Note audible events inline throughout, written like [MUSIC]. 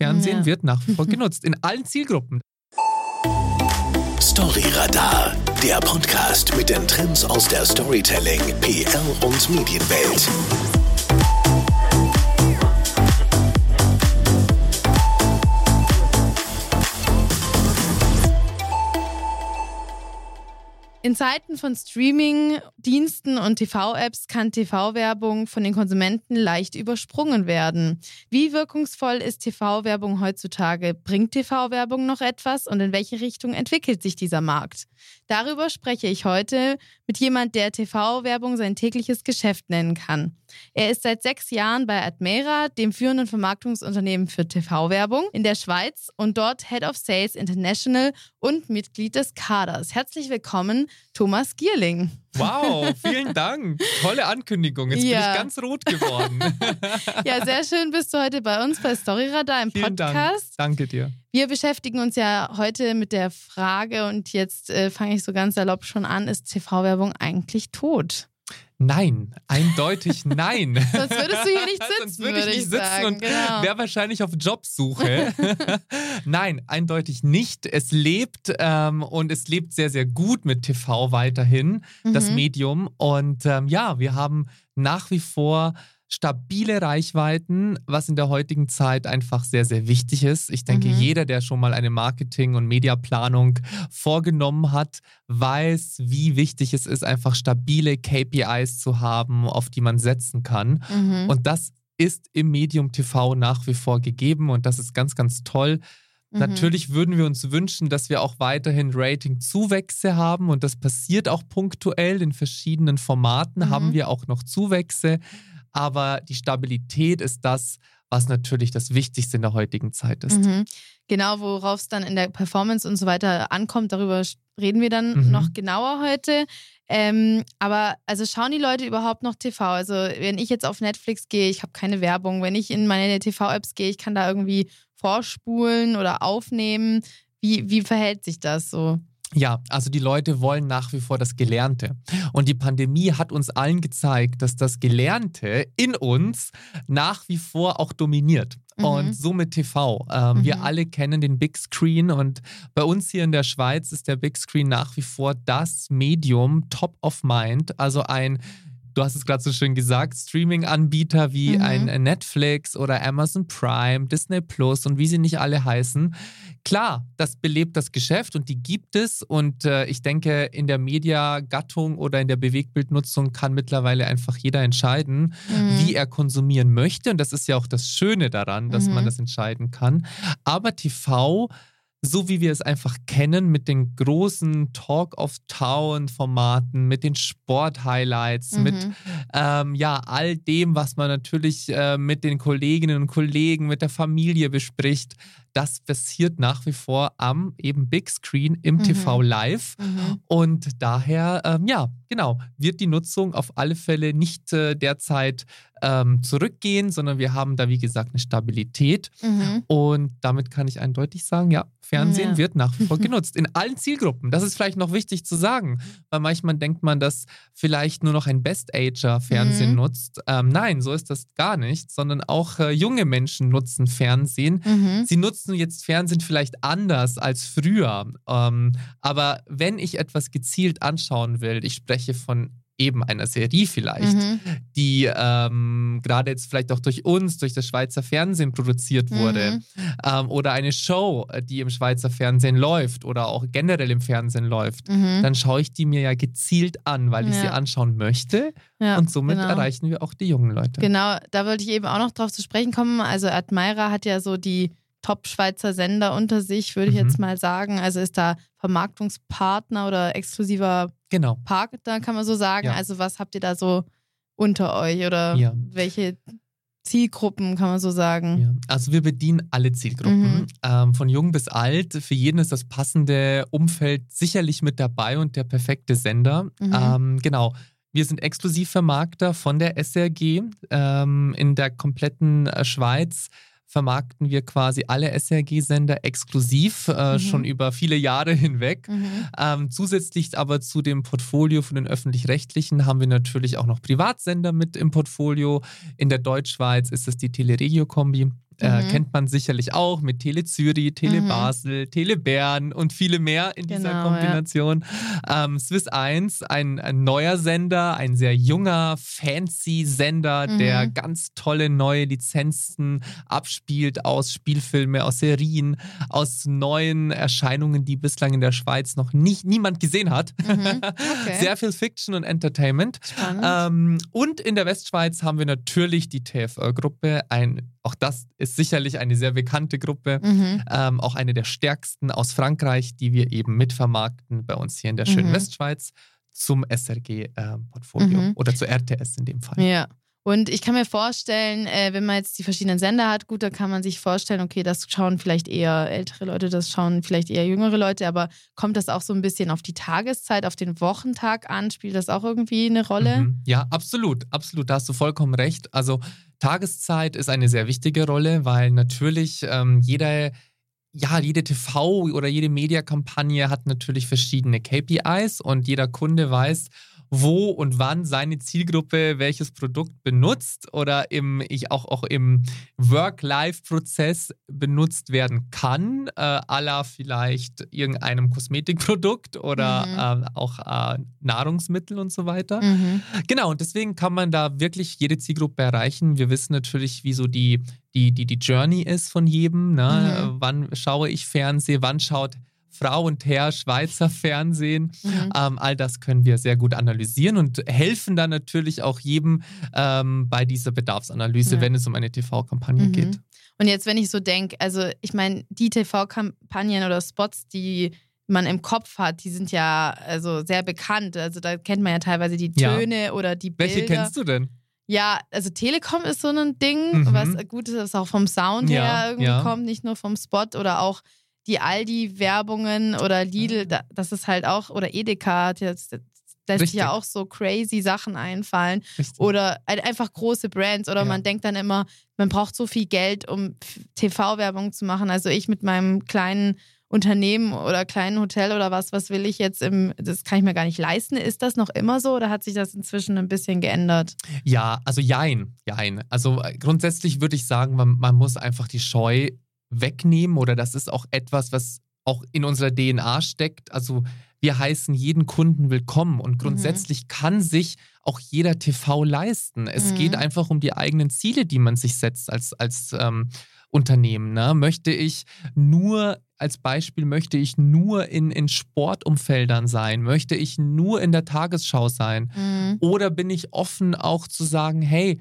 Fernsehen Ja. wird nach wie vor [LAUGHS] genutzt. In allen Zielgruppen. Storyradar, der Podcast mit den Trends aus der Storytelling, PR und Medienwelt. In Zeiten von Streaming-Diensten und TV-Apps kann TV-Werbung von den Konsumenten leicht übersprungen werden. Wie wirkungsvoll ist TV-Werbung heutzutage? Bringt TV-Werbung noch etwas und in welche Richtung entwickelt sich dieser Markt? Darüber spreche ich heute mit jemand, der TV-Werbung sein tägliches Geschäft nennen kann. Er ist seit sechs Jahren bei Admera, dem führenden Vermarktungsunternehmen für TV-Werbung in der Schweiz und dort Head of Sales International und Mitglied des Kaders. Herzlich willkommen, Thomas Gierling. Wow, vielen Dank. Tolle Ankündigung. Jetzt bin Ja. ich ganz rot geworden. [LAUGHS] Ja, sehr schön bist du heute bei uns bei Storyradar im vielen Dank. Podcast. Danke dir. Wir beschäftigen uns ja heute mit der Frage und jetzt äh, fange ich so ganz salopp schon an, ist TV-Werbung eigentlich tot? Nein, eindeutig [LAUGHS] nein. Sonst würdest du hier nicht sitzen, Sonst würde ich nicht ich sitzen sagen. und Genau. wäre wahrscheinlich auf Jobsuche. [LAUGHS] Nein, eindeutig nicht. Es lebt ähm, und es lebt sehr, sehr gut mit TV weiterhin, das Mhm. Medium. Und ähm, ja, wir haben nach wie vor stabile Reichweiten, was in der heutigen Zeit einfach sehr, sehr wichtig ist. Ich denke, Mhm. jeder, der schon mal eine Marketing- und Mediaplanung vorgenommen hat, weiß, wie wichtig es ist, einfach stabile KPIs zu haben, auf die man setzen kann. Mhm. Und das ist im Medium TV nach wie vor gegeben und das ist ganz, ganz toll. Mhm. Natürlich würden wir uns wünschen, dass wir auch weiterhin Rating-Zuwächse haben und das passiert auch punktuell in verschiedenen Formaten, Mhm. haben wir auch noch Zuwächse, aber die Stabilität ist das, was natürlich das Wichtigste in der heutigen Zeit ist. Mhm. Genau, worauf es dann in der Performance und so weiter ankommt, darüber reden wir dann Mhm. noch genauer heute. Ähm, aber also schauen die Leute überhaupt noch TV? Also wenn ich jetzt auf Netflix gehe, ich habe keine Werbung. Wenn ich in meine TV-Apps gehe, ich kann da irgendwie vorspulen oder aufnehmen. Wie, wie verhält sich das so? Ja, also die Leute wollen nach wie vor das Gelernte. Und die Pandemie hat uns allen gezeigt, dass das Gelernte in uns nach wie vor auch dominiert. Mhm. Und somit TV. Ähm, Wir Mhm. alle kennen den Big Screen und bei uns hier in der Schweiz ist der Big Screen nach wie vor das Medium top of mind. Also ein Du hast es gerade so schön gesagt, Streaming-Anbieter wie Mhm. ein Netflix oder Amazon Prime, Disney Plus und wie sie nicht alle heißen. Klar, das belebt das Geschäft und die gibt es. Und äh, ich denke, in der Mediagattung oder in der Bewegtbildnutzung kann mittlerweile einfach jeder entscheiden, Mhm. wie er konsumieren möchte. Und das ist ja auch das Schöne daran, dass Mhm. man das entscheiden kann. Aber TV, so wie wir es einfach kennen, mit den großen Talk of Town-Formaten, mit den Sport-Highlights, Mhm. mit ähm, ja, all dem, was man natürlich äh, mit den Kolleginnen und Kollegen, mit der Familie bespricht, das passiert nach wie vor am eben Big Screen im Mhm. TV live. Mhm. Und daher, ähm, ja, genau, wird die Nutzung auf alle Fälle nicht äh, derzeit ähm, zurückgehen, sondern wir haben da, wie gesagt, eine Stabilität. Mhm. Und damit kann ich eindeutig sagen, ja, Fernsehen Ja. wird nach wie vor [LAUGHS] genutzt. In allen Zielgruppen. Das ist vielleicht noch wichtig zu sagen, weil manchmal denkt man, dass vielleicht nur noch ein Best-Ager Fernsehen Mhm. nutzt. Ähm, nein, so ist das gar nicht, sondern auch äh, junge Menschen nutzen Fernsehen. Mhm. Sie nutzen jetzt Fernsehen vielleicht anders als früher. Ähm, aber wenn ich etwas gezielt anschauen will, ich spreche von eben einer Serie vielleicht, Mhm. die ähm, gerade jetzt vielleicht auch durch uns, durch das Schweizer Fernsehen produziert wurde, Mhm. ähm, oder eine Show, die im Schweizer Fernsehen läuft oder auch generell im Fernsehen läuft, Mhm. dann schaue ich die mir ja gezielt an, weil ich Ja. sie anschauen möchte Ja, und somit genau. erreichen wir auch die jungen Leute. Genau, da wollte ich eben auch noch drauf zu sprechen kommen. Also Admira hat ja so die Top-Schweizer Sender unter sich, würde ich Mhm. jetzt mal sagen. Also ist da Vermarktungspartner oder exklusiver Genau. Partner, kann man so sagen. Ja. Also was habt ihr da so unter euch oder Ja. welche Zielgruppen, kann man so sagen? Ja. Also wir bedienen alle Zielgruppen, Mhm. ähm, von jung bis alt. Für jeden ist das passende Umfeld sicherlich mit dabei und der perfekte Sender. Mhm. Ähm, genau. Wir sind Exklusivvermarkter von der SRG ähm, in der kompletten äh, Schweiz. Vermarkten wir quasi alle SRG-Sender exklusiv, äh, Mhm. schon über viele Jahre hinweg. Mhm. Ähm, zusätzlich aber zu dem Portfolio von den öffentlich-rechtlichen haben wir natürlich auch noch Privatsender mit im Portfolio. In der Deutschschweiz ist es die Teleregio-Kombi. Äh, Mhm. kennt man sicherlich auch mit Tele Zürich, Tele Mhm. Basel, Tele Bern und viele mehr in dieser Genau, ja. Kombination. Ähm, Swiss 1, ein, ein neuer Sender, ein sehr junger, fancy Sender, Mhm. der ganz tolle neue Lizenzen abspielt aus Spielfilme, aus Serien, aus neuen Erscheinungen, die bislang in der Schweiz noch nicht niemand gesehen hat. Mhm. [LAUGHS] Okay. Sehr viel Fiction und Entertainment. Ähm, und in der Westschweiz haben wir natürlich die TFÖ-Gruppe. Ein, auch das ist sicherlich eine sehr bekannte Gruppe. mhm. Ähm, auch eine der stärksten aus Frankreich, die wir eben mitvermarkten bei uns hier in der schönen Mhm. Westschweiz zum SRG-Portfolio Mhm. oder zur RTS in dem Fall. Ja. Und ich kann mir vorstellen, äh, wenn man jetzt die verschiedenen Sender hat, gut, da kann man sich vorstellen, okay, das schauen vielleicht eher ältere Leute, das schauen vielleicht eher jüngere Leute, aber kommt das auch so ein bisschen auf die Tageszeit, auf den Wochentag an? Spielt das auch irgendwie eine Rolle? Mhm. Ja, absolut, absolut. Da hast du vollkommen recht. Also Tageszeit ist eine sehr wichtige Rolle, weil natürlich ähm, jeder, ja, jede TV- oder jede Mediakampagne hat natürlich verschiedene KPIs und jeder Kunde weiß, wo und wann seine Zielgruppe welches Produkt benutzt oder im, ich auch, auch im Work-Life-Prozess benutzt werden kann, äh, à la vielleicht irgendeinem Kosmetikprodukt oder Mhm. äh, auch äh, Nahrungsmittel und so weiter. Mhm. Genau, und deswegen kann man da wirklich jede Zielgruppe erreichen. Wir wissen natürlich, wie so die, die, die, die Journey ist von jedem. Ne? Mhm. Wann schaue ich Fernsehen, wann schaut Frau und Herr Schweizer Fernsehen. Mhm. Ähm, all das können wir sehr gut analysieren und helfen dann natürlich auch jedem ähm, bei dieser Bedarfsanalyse, Ja. wenn es um eine TV-Kampagne Mhm. geht. Und jetzt, wenn ich so denke, also ich meine, die TV-Kampagnen oder Spots, die man im Kopf hat, die sind ja also sehr bekannt. Also da kennt man ja teilweise die Ja. Töne oder die Bilder. Welche kennst du denn? Ja, also Telekom ist so ein Ding, Mhm. was gut ist, was auch vom Sound Ja, her irgendwie ja. kommt, nicht nur vom Spot oder auch die Aldi-Werbungen oder Lidl, da, das ist halt auch, oder Edeka, hat jetzt- das lässt sich ja auch so crazy Sachen einfallen. Richtig. Oder ein- einfach große Brands. Oder Ja. man denkt dann immer, man braucht so viel Geld, um TV-Werbung zu machen. Also ich mit meinem kleinen Unternehmen oder kleinen Hotel oder was, was will ich jetzt im, das kann ich mir gar nicht leisten. Ist das noch immer so oder hat sich das inzwischen ein bisschen geändert? Ja, also jein, jein. Also äh, grundsätzlich würde ich sagen, man, man muss einfach die Scheu wegnehmen oder das ist auch etwas, was auch in unserer DNA steckt. Also wir heißen jeden Kunden willkommen und grundsätzlich kann sich auch jeder TV leisten. Es Mhm. geht einfach um die eigenen Ziele, die man sich setzt als, als ähm, Unternehmen. Ne? Möchte ich nur, als Beispiel, möchte ich nur in, in Sportumfeldern sein? Möchte ich nur in der Tagesschau sein? Mhm. Oder bin ich offen auch zu sagen, hey,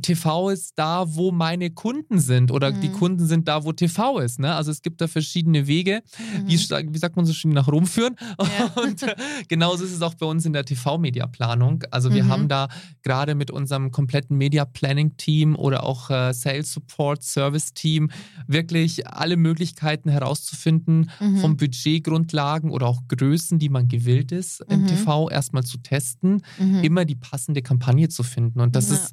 TV ist da, wo meine Kunden sind oder Mhm. die Kunden sind da, wo TV ist. Ne? Also es gibt da verschiedene Wege, Mhm. wie, wie sagt man so schön, nach Rom führen. Ja. [LAUGHS] Und äh, genauso ist es auch bei uns in der TV-Media-Planung. Also wir Mhm. haben da gerade mit unserem kompletten Media-Planning-Team oder auch äh, Sales Support Service-Team wirklich alle Möglichkeiten herauszufinden, Mhm. vom Budgetgrundlagen oder auch Größen, die man gewillt ist, im Mhm. TV erstmal zu testen, Mhm. immer die passende Kampagne zu finden. Und das Ja. ist,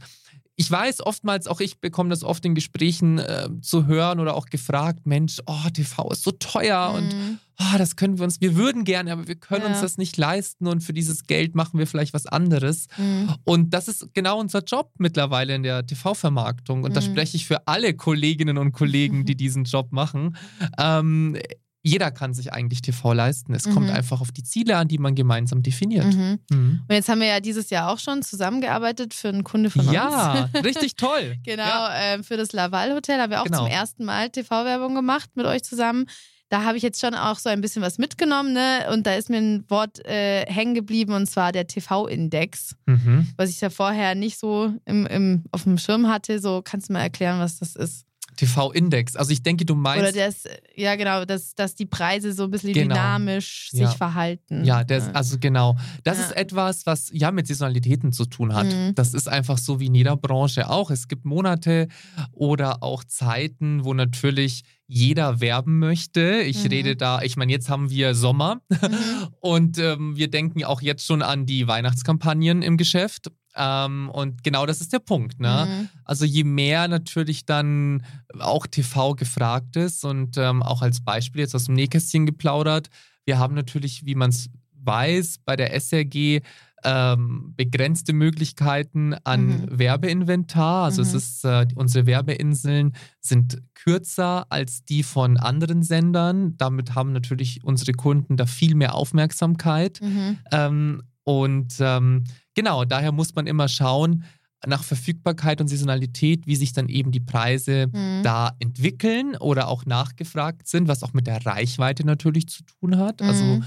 ich weiß oftmals, auch ich bekomme das oft in Gesprächen äh, zu hören oder auch gefragt, Mensch, oh, TV ist so teuer und Mhm. oh, das können wir uns, wir würden gerne, aber wir können Ja. uns das nicht leisten und für dieses Geld machen wir vielleicht was anderes. Mhm. Und das ist genau unser Job mittlerweile in der TV-Vermarktung. Und da Mhm. spreche ich für alle Kolleginnen und Kollegen, die diesen Job machen. Ähm, jeder kann sich eigentlich TV leisten. Es kommt Mhm. einfach auf die Ziele an, die man gemeinsam definiert. Mhm. Mhm. Und jetzt haben wir ja dieses Jahr auch schon zusammengearbeitet für einen Kunde von uns. Ja, [LAUGHS] richtig toll. Genau, Ja. ähm, für das Laval Hotel haben wir auch Genau. zum ersten Mal TV-Werbung gemacht mit euch zusammen. Da habe ich jetzt schon auch so ein bisschen was mitgenommen, ne? Und da ist mir ein Wort äh, hängen geblieben und zwar der TV-Index, Mhm. was ich ja vorher nicht so im, im, auf dem Schirm hatte. So kannst du mal erklären, was das ist. TV-Index. Also ich denke, du meinst. Oder das, ja genau, dass, dass die Preise so ein bisschen Genau. dynamisch sich Ja. verhalten. Ja, das, also genau. Das Ja. ist etwas, was ja mit Saisonalitäten zu tun hat. Mhm. Das ist einfach so wie in jeder Branche auch. Es gibt Monate oder auch Zeiten, wo natürlich jeder werben möchte. Ich Mhm. rede da, ich meine, jetzt haben wir Sommer Mhm. [LAUGHS] und ähm, wir denken auch jetzt schon an die Weihnachtskampagnen im Geschäft. Ähm, und genau das ist der Punkt. Ne? Mhm. Also je mehr natürlich dann auch TV gefragt ist und ähm, auch als Beispiel jetzt aus dem Nähkästchen geplaudert, wir haben natürlich, wie man es weiß, bei der SRG ähm, begrenzte Möglichkeiten an Mhm. Werbeinventar. Also es Mhm. ist, äh, unsere Werbeinseln sind kürzer als die von anderen Sendern. Damit haben natürlich unsere Kunden da viel mehr Aufmerksamkeit. Mhm. Ähm, und ähm, genau, daher muss man immer schauen nach Verfügbarkeit und Saisonalität, wie sich dann eben die Preise Mhm. da entwickeln oder auch nachgefragt sind, was auch mit der Reichweite natürlich zu tun hat. Also Mhm.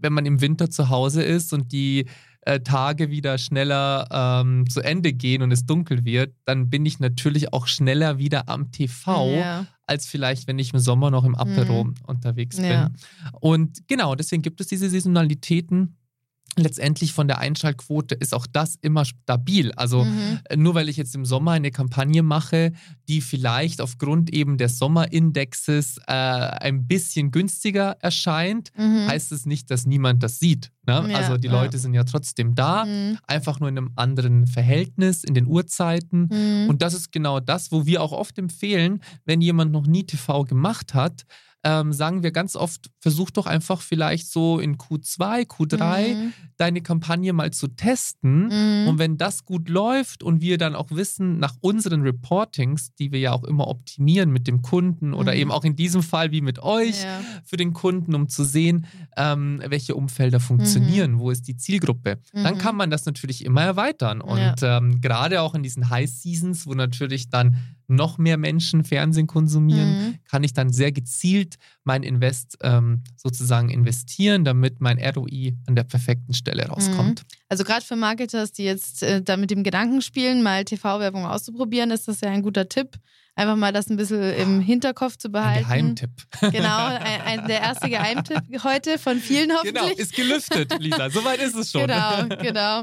wenn man im Winter zu Hause ist und die äh, Tage wieder schneller ähm, zu Ende gehen und es dunkel wird, dann bin ich natürlich auch schneller wieder am TV, Ja. als vielleicht, wenn ich im Sommer noch im Apero Mhm. unterwegs Ja. bin. Und genau, deswegen gibt es diese Saisonalitäten. Letztendlich von der Einschaltquote ist auch das immer stabil. Also Mhm. äh, nur weil ich jetzt im Sommer eine Kampagne mache, die vielleicht aufgrund eben des Sommerindexes äh, ein bisschen günstiger erscheint, Mhm. heißt es nicht, dass niemand das sieht. Ne? Ja, also die ja. Leute sind ja trotzdem da, Mhm. einfach nur in einem anderen Verhältnis, in den Uhrzeiten. Mhm. Und das ist genau das, wo wir auch oft empfehlen, wenn jemand noch nie TV gemacht hat, ähm, sagen wir ganz oft, versuch doch einfach vielleicht so in Q2, Q3 Mhm. deine Kampagne mal zu testen. Mhm. Und wenn das gut läuft und wir dann auch wissen, nach unseren Reportings, die wir ja auch immer optimieren mit dem Kunden oder Mhm. eben auch in diesem Fall wie mit euch Ja. für den Kunden, um zu sehen, ähm, welche Umfelder funktionieren, wo ist die Zielgruppe, dann Mhm. kann man das natürlich immer erweitern. Und ähm, gerade auch in diesen High Seasons, wo natürlich dann noch mehr Menschen Fernsehen konsumieren, Mhm. kann ich dann sehr gezielt mein Invest ähm, sozusagen investieren, damit mein ROI an der perfekten Stelle rauskommt. Also gerade für Marketers, die jetzt äh, da mit dem Gedanken spielen, mal TV-Werbung auszuprobieren, ist das ja ein guter Tipp. Einfach mal das ein bisschen im Hinterkopf zu Ein behalten. Geheimtipp. [LAUGHS] Genau, ein, ein, der erste Geheimtipp heute von vielen hoffentlich. Genau, ist gelüftet, Lisa. Soweit ist es schon. Genau, genau.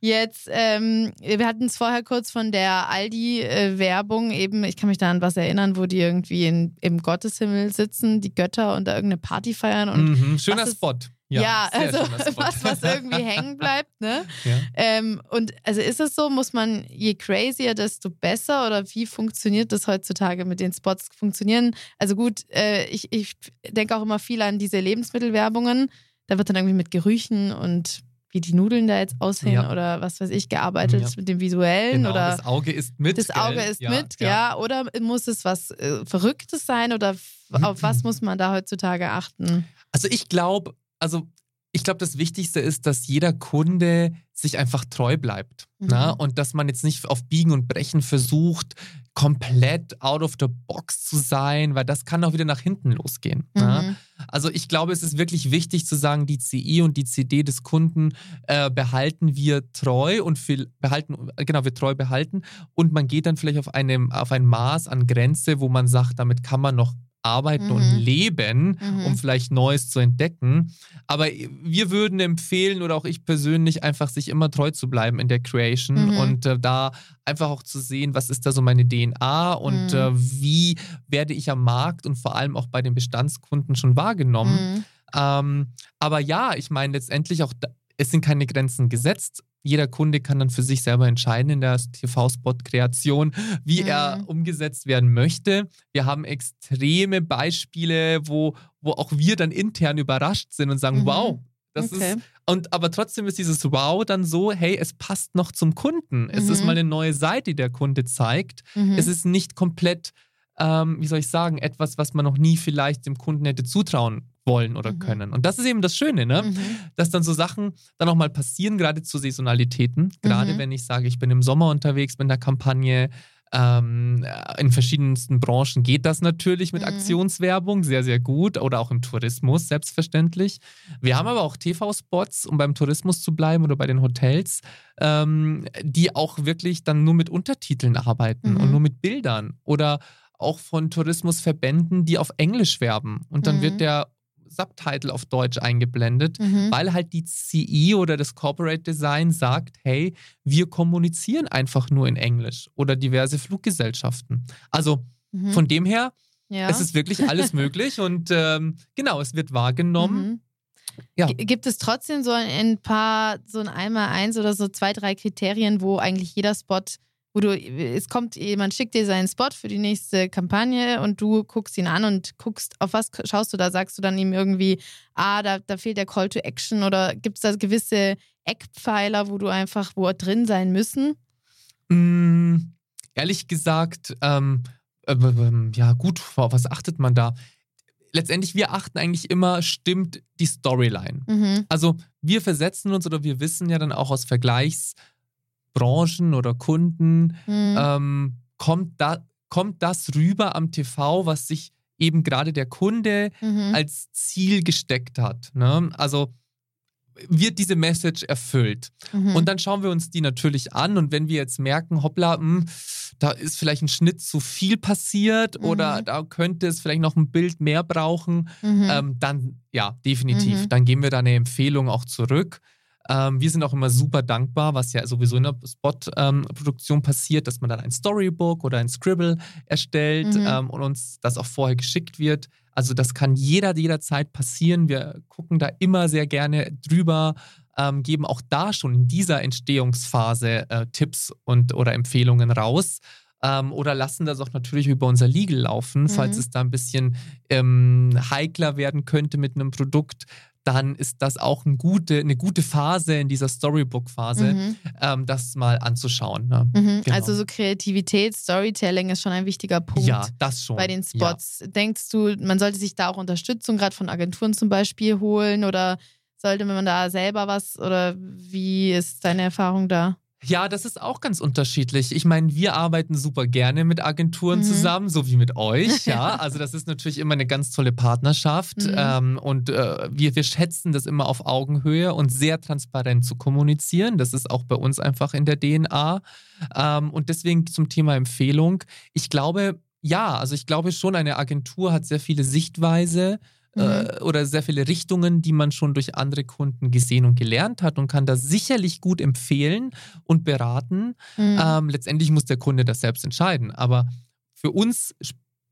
Jetzt, ähm, wir hatten es vorher kurz von der Aldi-Werbung eben, ich kann mich da an was erinnern, wo die irgendwie in, im Gotteshimmel sitzen, die Götter und da irgendeine Party feiern und Mhm, schöner was ist- Ja, sehr also [LAUGHS] was, was irgendwie hängen bleibt, ne? ja. Ähm, und also ist es so, muss man je crazier, desto besser oder wie funktioniert das heutzutage mit den Spots? Funktionieren, also gut, äh, ich, ich denke auch immer viel an diese Lebensmittelwerbungen. Da wird dann irgendwie mit Gerüchen und wie die Nudeln da jetzt aussehen Ja. oder was weiß ich, gearbeitet Ja. mit dem Visuellen Genau, oder das Auge ist mit. das Auge gell? ist mit, ja. Oder muss es was äh, Verrücktes sein oder f- auf was muss man da heutzutage achten? Also ich glaube, also ich glaube, das Wichtigste ist, dass jeder Kunde sich einfach treu bleibt. Mhm. Ne? Und dass man jetzt nicht auf Biegen und Brechen versucht, komplett out of the box zu sein, weil das kann auch wieder nach hinten losgehen. Ne? Mhm. Also ich glaube, es ist wirklich wichtig zu sagen, die CI und die CD des Kunden äh, behalten wir treu und viel, behalten, genau, wir treu behalten. Und man geht dann vielleicht auf, einem, auf ein Maß an Grenze, wo man sagt, damit kann man noch arbeiten Mhm. und leben, Mhm. um vielleicht Neues zu entdecken. Aber wir würden empfehlen, oder auch ich persönlich, einfach sich immer treu zu bleiben in der Creation Mhm. und äh, da einfach auch zu sehen, was ist da so meine DNA und Mhm. äh, wie werde ich am Markt und vor allem auch bei den Bestandskunden schon wahrgenommen. Mhm. Ähm, aber ja, ich meine letztendlich auch, es sind keine Grenzen gesetzt. Jeder Kunde kann dann für sich selber entscheiden in der TV-Spot-Kreation, wie Mhm. er umgesetzt werden möchte. Wir haben extreme Beispiele, wo, wo auch wir dann intern überrascht sind und sagen, Mhm. wow, das Okay. ist. Und aber trotzdem ist dieses Wow dann so, hey, es passt noch zum Kunden. Es ist Mhm. mal eine neue Seite, die der Kunde zeigt. Mhm. Es ist nicht komplett, ähm, wie soll ich sagen, etwas, was man noch nie vielleicht dem Kunden hätte zutrauen wollen oder Mhm. können. Und das ist eben das Schöne, ne? Mhm. Dass dann so Sachen dann auch mal passieren, gerade zu Saisonalitäten. Gerade Mhm. wenn ich sage, ich bin im Sommer unterwegs mit einer Kampagne. Ähm, in verschiedensten Branchen geht das natürlich mit Mhm. Aktionswerbung sehr, sehr gut oder auch im Tourismus selbstverständlich. Wir haben aber auch TV-Spots, um beim Tourismus zu bleiben oder bei den Hotels, ähm, die auch wirklich dann nur mit Untertiteln arbeiten Mhm. und nur mit Bildern oder auch von Tourismusverbänden, die auf Englisch werben. Und dann Mhm. wird der Subtitle auf Deutsch eingeblendet, Mhm. weil halt die CE oder das Corporate Design sagt, hey, wir kommunizieren einfach nur in Englisch oder diverse Fluggesellschaften. Also Mhm. von dem her, ja. es ist wirklich alles [LAUGHS] möglich und ähm, genau, es wird wahrgenommen. Mhm. Ja. Gibt es trotzdem so ein, paar, so ein Einmal-Eins oder so zwei, drei Kriterien, wo eigentlich jeder Spot, wo du, es kommt jemand, schickt dir seinen Spot für die nächste Kampagne und du guckst ihn an und guckst, auf was schaust du da? Sagst du dann ihm irgendwie, ah, da, da fehlt der Call to Action oder gibt es da gewisse Eckpfeiler, wo du einfach, wo drin sein müssen? Mm, ehrlich gesagt, ähm, äh, ja gut, auf was achtet man da? Letztendlich, wir achten eigentlich immer, stimmt die Storyline. Mhm. Also wir versetzen uns oder wir wissen ja dann auch aus Vergleichsbranchen oder Kunden, Mhm. ähm, kommt, da, kommt das rüber am TV, was sich eben gerade der Kunde Mhm. als Ziel gesteckt hat. Ne? Also wird diese Message erfüllt. Mhm. Und dann schauen wir uns die natürlich an und wenn wir jetzt merken, hoppla, hm, da ist vielleicht ein Schnitt zu viel passiert Mhm. oder da könnte es vielleicht noch ein Bild mehr brauchen, Mhm. ähm, dann ja, definitiv. Mhm. Dann geben wir da eine Empfehlung auch zurück. Ähm, wir sind auch immer super dankbar, was ja sowieso in der Spot-Produktion passiert, dass man dann ein Storybook oder ein Scribble erstellt Mhm. ähm, und uns das auch vorher geschickt wird. Also das kann jeder jederzeit passieren. Wir gucken da immer sehr gerne drüber, ähm, geben auch da schon in dieser Entstehungsphase äh, Tipps und oder Empfehlungen raus. Ähm, oder lassen das auch natürlich über unser Legal laufen, falls Mhm. es da ein bisschen ähm, heikler werden könnte mit einem Produkt. Dann ist das auch eine gute, eine gute Phase in dieser Storybook-Phase, Mhm. ähm, das mal anzuschauen. Ne? Mhm. Genau. Also so Kreativität, Storytelling ist schon ein wichtiger Punkt. Ja, das schon. Bei den Ja. Spots. Denkst du, man sollte sich da auch Unterstützung gerade von Agenturen zum Beispiel holen oder sollte man da selber was oder wie ist deine Erfahrung da? Ja, das ist auch ganz unterschiedlich. Ich meine, wir arbeiten super gerne mit Agenturen Mhm. zusammen, so wie mit euch. [LAUGHS] Ja, also das ist natürlich immer eine ganz tolle Partnerschaft. Mhm. Ähm, und äh, wir, wir schätzen das immer auf Augenhöhe und sehr transparent zu kommunizieren. Das ist auch bei uns einfach in der DNA. Ähm, und deswegen zum Thema Empfehlung. Ich glaube, ja, also ich glaube schon, eine Agentur hat sehr viele Sichtweise äh, oder sehr viele Richtungen, die man schon durch andere Kunden gesehen und gelernt hat und kann das sicherlich gut empfehlen und beraten. Mhm. Ähm, letztendlich muss der Kunde das selbst entscheiden. Aber für uns,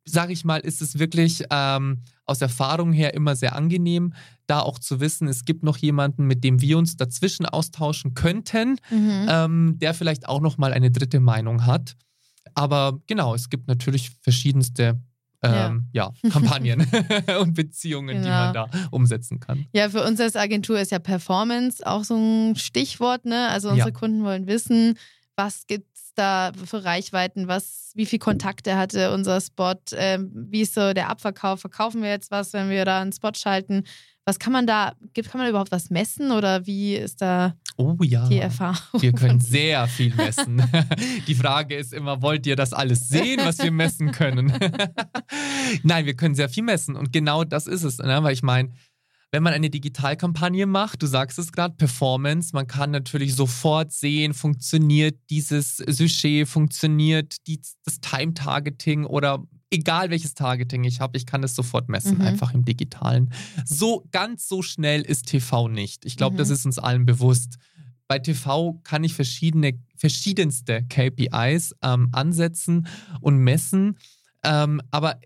sage ich mal, ist es wirklich ähm, aus Erfahrung her immer sehr angenehm, da auch zu wissen, es gibt noch jemanden, mit dem wir uns dazwischen austauschen könnten, Mhm. ähm, der vielleicht auch noch mal eine dritte Meinung hat. Aber genau, es gibt natürlich verschiedenste ähm, ja. Kampagnen [LAUGHS] [LAUGHS] und Beziehungen, die Genau. man da umsetzen kann. Ja, für uns als Agentur ist ja Performance auch so ein Stichwort, ne? Also unsere Ja. Kunden wollen wissen, was gibt's da für Reichweiten, was, wie viel Kontakte hatte unser Spot, ähm, wie ist so der Abverkauf, verkaufen wir jetzt was, wenn wir da einen Spot schalten? Was kann man da, gibt, kann man überhaupt was messen oder wie ist da Oh ja. die Erfahrung? Wir können sehr viel messen. [LAUGHS] Die Frage ist immer, wollt ihr das alles sehen, was wir messen können? [LAUGHS] Nein, wir können sehr viel messen und genau das ist es. Ne? Weil ich meine, wenn man eine Digitalkampagne macht, du sagst es gerade, Performance, man kann natürlich sofort sehen, funktioniert dieses Sujet, funktioniert die, das Time-Targeting oder egal welches Targeting ich habe, ich kann es sofort messen, Mhm. einfach im Digitalen. So ganz so schnell ist TV nicht. Ich glaube, Mhm. das ist uns allen bewusst. Bei TV kann ich verschiedene, verschiedenste KPIs ähm, ansetzen und messen. Ähm, aber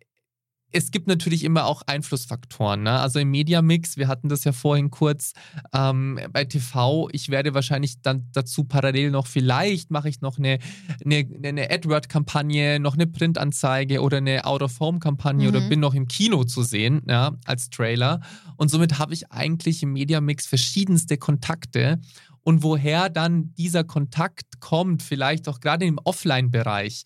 es gibt natürlich immer auch Einflussfaktoren. Ne? Also im Mediamix, wir hatten das ja vorhin kurz, ähm, bei TV, ich werde wahrscheinlich dann dazu parallel noch, vielleicht mache ich noch eine, eine, eine AdWord-Kampagne, noch eine Printanzeige oder eine Out-of-Home-Kampagne Mhm. oder bin noch im Kino zu sehen, ja, als Trailer. Und somit habe ich eigentlich im Mediamix verschiedenste Kontakte. Und woher dann dieser Kontakt kommt, vielleicht auch gerade im Offline-Bereich,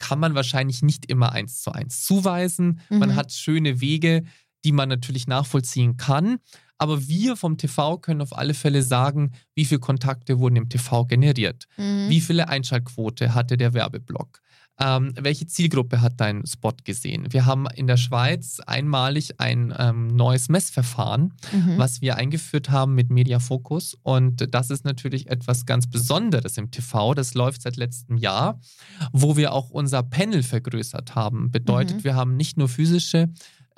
kann man wahrscheinlich nicht immer eins zu eins zuweisen. Man Mhm. hat schöne Wege, die man natürlich nachvollziehen kann. Aber wir vom TV können auf alle Fälle sagen, wie viele Kontakte wurden im TV generiert. Mhm. Wie viele Einschaltquote hatte der Werbeblock? Ähm, welche Zielgruppe hat dein Spot gesehen? Wir haben in der Schweiz einmalig ein ähm, neues Messverfahren, Mhm. was wir eingeführt haben mit Media Focus. Und das ist natürlich etwas ganz Besonderes im TV. Das läuft seit letztem Jahr, wo wir auch unser Panel vergrößert haben. Bedeutet, Mhm. wir haben nicht nur physische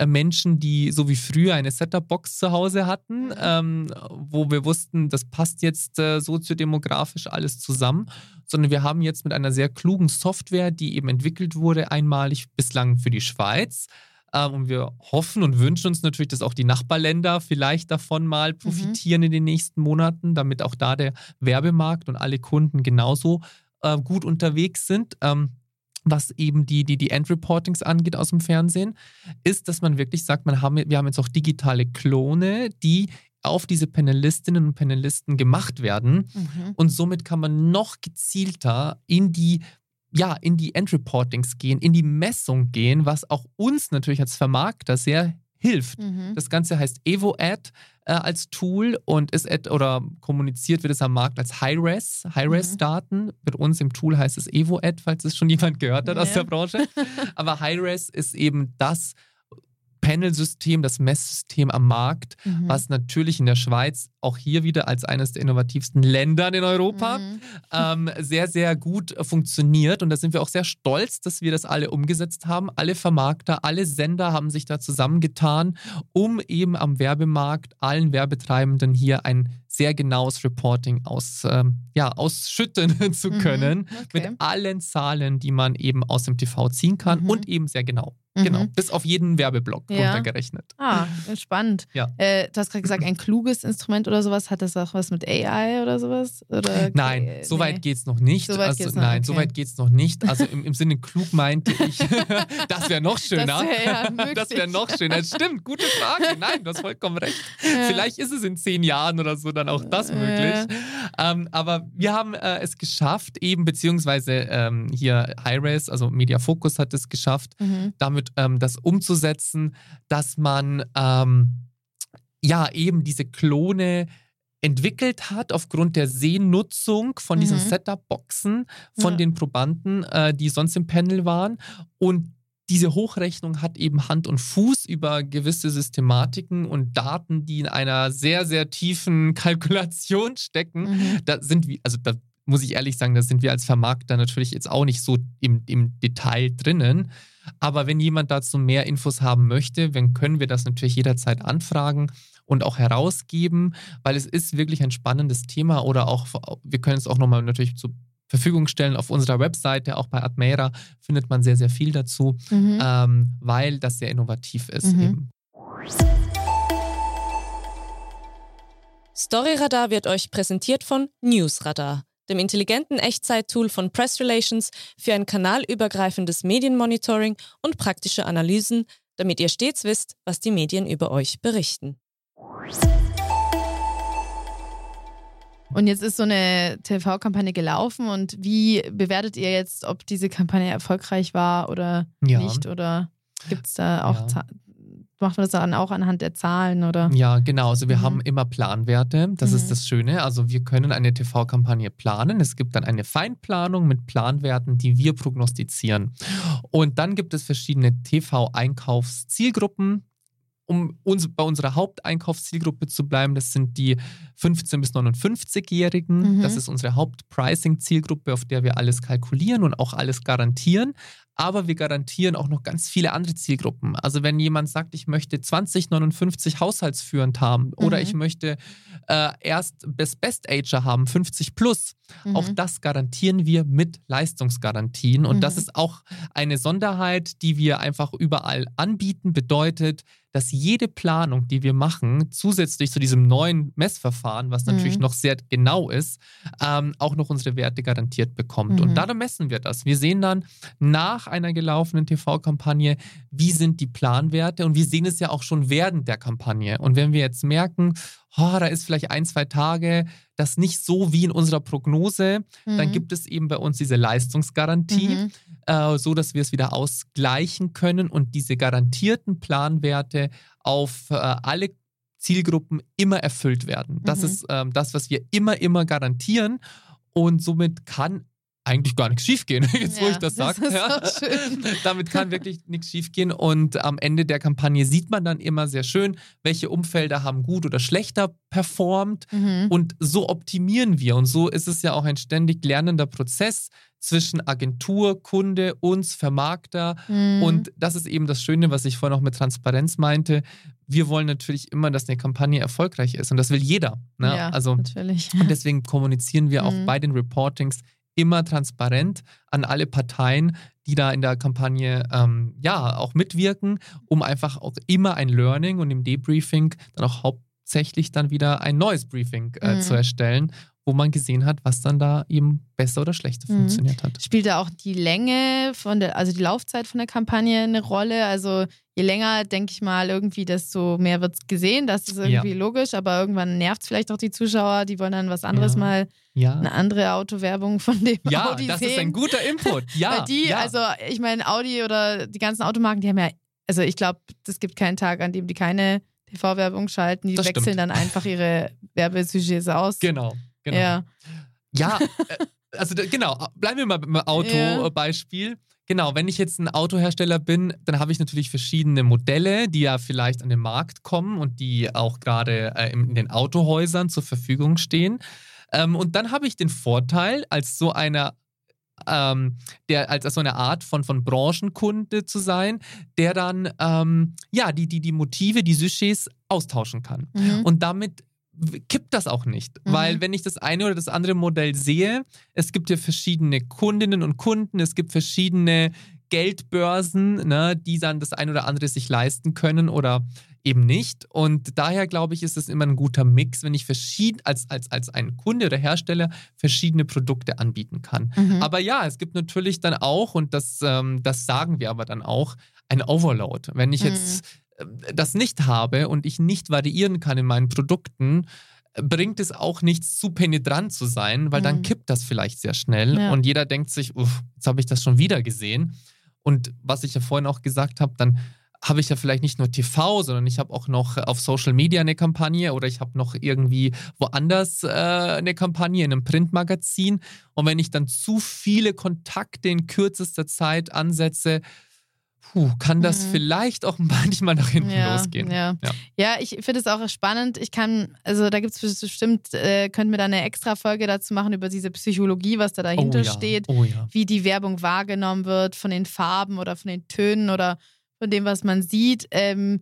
Menschen, die so wie früher eine Setup-Box zu Hause hatten, Mhm. ähm, wo wir wussten, das passt jetzt äh, soziodemografisch alles zusammen, sondern wir haben jetzt mit einer sehr klugen Software, die eben entwickelt wurde, einmalig bislang für die Schweiz. Ähm, und wir hoffen und wünschen uns natürlich, dass auch die Nachbarländer vielleicht davon mal profitieren in den nächsten Monaten, damit auch da der Werbemarkt und alle Kunden genauso äh, gut unterwegs sind. Ähm, was eben die, die, die End-Reportings angeht aus dem Fernsehen, ist, dass man wirklich sagt, man haben, wir haben jetzt auch digitale Klone, die auf diese Panelistinnen und Panelisten gemacht werden. Mhm. Und somit kann man noch gezielter in die ja, in die Endreportings gehen, in die Messung gehen, was auch uns natürlich als Vermarkter sehr hilft. Mhm. Das Ganze heißt EvoAd äh, als Tool und ist ad, oder kommuniziert wird es am Markt als High-Res, Mhm. High-Res-Daten. Mit uns im Tool heißt es EvoAd, falls es schon jemand gehört hat aus Ja. der Branche. Aber High-Res ist eben das Panelsystem, das Messsystem am Markt, Mhm. was natürlich in der Schweiz auch hier wieder als eines der innovativsten Länder in Europa Mhm. ähm, sehr, sehr gut funktioniert. Und da sind wir auch sehr stolz, dass wir das alle umgesetzt haben. Alle Vermarkter, alle Sender haben sich da zusammengetan, um eben am Werbemarkt allen Werbetreibenden hier ein sehr genaues Reporting aus, ähm, ja, ausschütten [LAUGHS] zu Mhm. können. Okay. Mit allen Zahlen, die man eben aus dem TV ziehen kann Mhm. und eben sehr genau. Mhm. Genau. Bis auf jeden Werbeblock Ja. runtergerechnet. Ah, spannend. Ja. Äh, du hast gerade gesagt, ein kluges Instrument oder sowas. Hat das auch was mit AI oder sowas? Oder, Nein, äh, so nee. weit geht es noch nicht. So also, noch, nein, okay. so weit geht es noch nicht. Also im, im Sinne klug meinte ich, [LAUGHS] das wäre [LAUGHS] noch schöner. Das wär ja möglich. das wäre noch schöner. Stimmt, gute Frage. Nein, du hast vollkommen recht. [LAUGHS] Vielleicht ist es in zehn Jahren oder so dann auch das Ja. möglich. Ähm, aber wir haben äh, es geschafft, eben beziehungsweise ähm, hier Hi-Res, also Media Focus hat es geschafft, Mhm. damit ähm, das umzusetzen, dass man ähm, ja eben diese Klone entwickelt hat aufgrund der Sehnutzung von diesen Mhm. Setup-Boxen von Ja. den Probanden, äh, die sonst im Panel waren. Und diese Hochrechnung hat eben Hand und Fuß über gewisse Systematiken und Daten, die in einer sehr, sehr tiefen [LAUGHS] Kalkulation stecken Mhm. da sind wir, also da muss ich ehrlich sagen, da sind wir als Vermarkter natürlich jetzt auch nicht so im, im Detail drinnen. Aber wenn jemand dazu mehr Infos haben möchte, dann können wir das natürlich jederzeit anfragen und auch herausgeben, weil es ist wirklich ein spannendes Thema oder auch, wir können es auch nochmal natürlich zur Verfügung stellen auf unserer Webseite, auch bei Admera findet man sehr, sehr viel dazu, Mhm. ähm, weil das sehr innovativ ist Mhm. eben. Storyradar wird euch präsentiert von Newsradar, dem intelligenten Echtzeit-Tool von Press Relations für ein kanalübergreifendes Medienmonitoring und praktische Analysen, damit ihr stets wisst, was die Medien über euch berichten. Und jetzt ist so eine TV-Kampagne gelaufen und wie bewertet ihr jetzt, ob diese Kampagne erfolgreich war oder Ja. nicht? Oder gibt es da auch, Ja. Macht man das dann auch anhand der Zahlen oder? Ja, genau. Also wir Mhm. haben immer Planwerte. Das Mhm. ist das Schöne. Also wir können eine TV-Kampagne planen. Es gibt dann eine Feinplanung mit Planwerten, die wir prognostizieren. Und dann gibt es verschiedene TV-Einkaufszielgruppen. Um uns, bei unserer Haupteinkaufszielgruppe zu bleiben, das sind die 15- bis 59-Jährigen. Mhm. Das ist unsere Hauptpricing-Zielgruppe, auf der wir alles kalkulieren und auch alles garantieren. Aber wir garantieren auch noch ganz viele andere Zielgruppen. Also wenn jemand sagt, ich möchte 2059 haushaltsführend haben oder Mhm. ich möchte äh, erst Best Best Ager haben, 50 plus, auch Mhm. das garantieren wir mit Leistungsgarantien. Und das Mhm. ist auch eine Sonderheit, die wir einfach überall anbieten. Bedeutet, dass jede Planung, die wir machen, zusätzlich zu diesem neuen Messverfahren, was natürlich Mhm. noch sehr genau ist, ähm, auch noch unsere Werte garantiert bekommt. Mhm. Und daran messen wir das. Wir sehen dann nach einer gelaufenen TV-Kampagne, wie sind die Planwerte und wir sehen es ja auch schon während der Kampagne. Und wenn wir jetzt merken, oh, da ist vielleicht ein, zwei Tage das nicht so wie in unserer Prognose, dann Mhm. gibt es eben bei uns diese Leistungsgarantie, Mhm. äh, so dass wir es wieder ausgleichen können und diese garantierten Planwerte auf äh, alle Zielgruppen immer erfüllt werden. Das Mhm. ist ähm, das, was wir immer, immer garantieren und somit kann eigentlich gar nichts schiefgehen, [LAUGHS] jetzt wo Ja, ich das sage. Ja. auch. [LAUGHS] Damit kann wirklich nichts schiefgehen und am Ende der Kampagne sieht man dann immer sehr schön, welche Umfelder haben gut oder schlechter performt Mhm. und so optimieren wir. Und so ist es ja auch ein ständig lernender Prozess zwischen Agentur, Kunde, uns, Vermarkter. Mhm. Und das ist eben das Schöne, was ich vorhin auch mit Transparenz meinte. Wir wollen natürlich immer, dass eine Kampagne erfolgreich ist. Und das will jeder. Ne? ja, also, natürlich. und deswegen kommunizieren wir auch Mhm. bei den Reportings immer transparent an alle Parteien, die da in der Kampagne ähm, ja auch mitwirken, um einfach auch immer ein Learning und im Debriefing dann auch hauptsächlich dann wieder ein neues Briefing äh, Mhm. zu erstellen, wo man gesehen hat, was dann da eben besser oder schlechter Mhm. funktioniert hat. Spielt da auch die Länge von der, also die Laufzeit von der Kampagne eine Rolle? Also je länger, denke ich mal, irgendwie, desto mehr wird es gesehen. Das ist irgendwie logisch, aber irgendwann nervt es vielleicht auch die Zuschauer, die wollen dann was anderes Ja. mal, Ja, eine andere Autowerbung von dem ja Audi das sehen. ist ein guter Input. [LAUGHS] Ja, Weil die, ja. also ich meine, Audi oder die ganzen Automarken, die haben ja, also ich glaube, es gibt keinen Tag, an dem die keine TV-Werbung schalten. Die Das wechseln stimmt. dann einfach ihre [LAUGHS] Werbesujets aus. genau, genau. Ja. Ja, äh, also genau, bleiben wir mal beim Ja. Autobeispiel. Genau, wenn ich jetzt ein Autohersteller bin, dann habe ich natürlich verschiedene Modelle, die ja vielleicht an den Markt kommen und die auch gerade äh, in den Autohäusern zur Verfügung stehen. Ähm, und dann habe ich den Vorteil, als so einer ähm, der als, als so eine Art von, von Branchenkunde zu sein, der dann ähm, ja die, die, die Motive, die Sujets austauschen kann. Mhm. Und damit kippt das auch nicht. Mhm. Weil wenn ich das eine oder das andere Modell sehe, es gibt ja verschiedene Kundinnen und Kunden, es gibt verschiedene Geldbörsen, ne, die dann das eine oder andere sich leisten können oder eben nicht. Und daher glaube ich, ist es immer ein guter Mix, wenn ich verschieden, als, als, als ein Kunde oder Hersteller verschiedene Produkte anbieten kann. Mhm. Aber ja, es gibt natürlich dann auch, und das, ähm, das sagen wir aber dann auch, ein Overload. Wenn ich Mhm. jetzt das nicht habe und ich nicht variieren kann in meinen Produkten, äh, bringt es auch nichts, zu penetrant zu sein, weil dann Mhm. kippt das vielleicht sehr schnell Ja. und jeder denkt sich, uff, jetzt habe ich das schon wieder gesehen. Und was ich ja vorhin auch gesagt habe, dann habe ich ja vielleicht nicht nur TV, sondern ich habe auch noch auf Social Media eine Kampagne oder ich habe noch irgendwie woanders äh, eine Kampagne in einem Printmagazin. Und wenn ich dann zu viele Kontakte in kürzester Zeit ansetze, puh, kann das Mhm. vielleicht auch [LAUGHS] manchmal nach hinten ja, losgehen. Ja, Ja. ja ich finde es auch spannend. Ich kann, also da gibt es bestimmt, äh, könnten wir da eine extra Folge dazu machen über diese Psychologie, was da dahinter oh, ja. steht, Oh wie die Werbung wahrgenommen wird, von den Farben oder von den Tönen oder von dem, was man sieht. Ähm,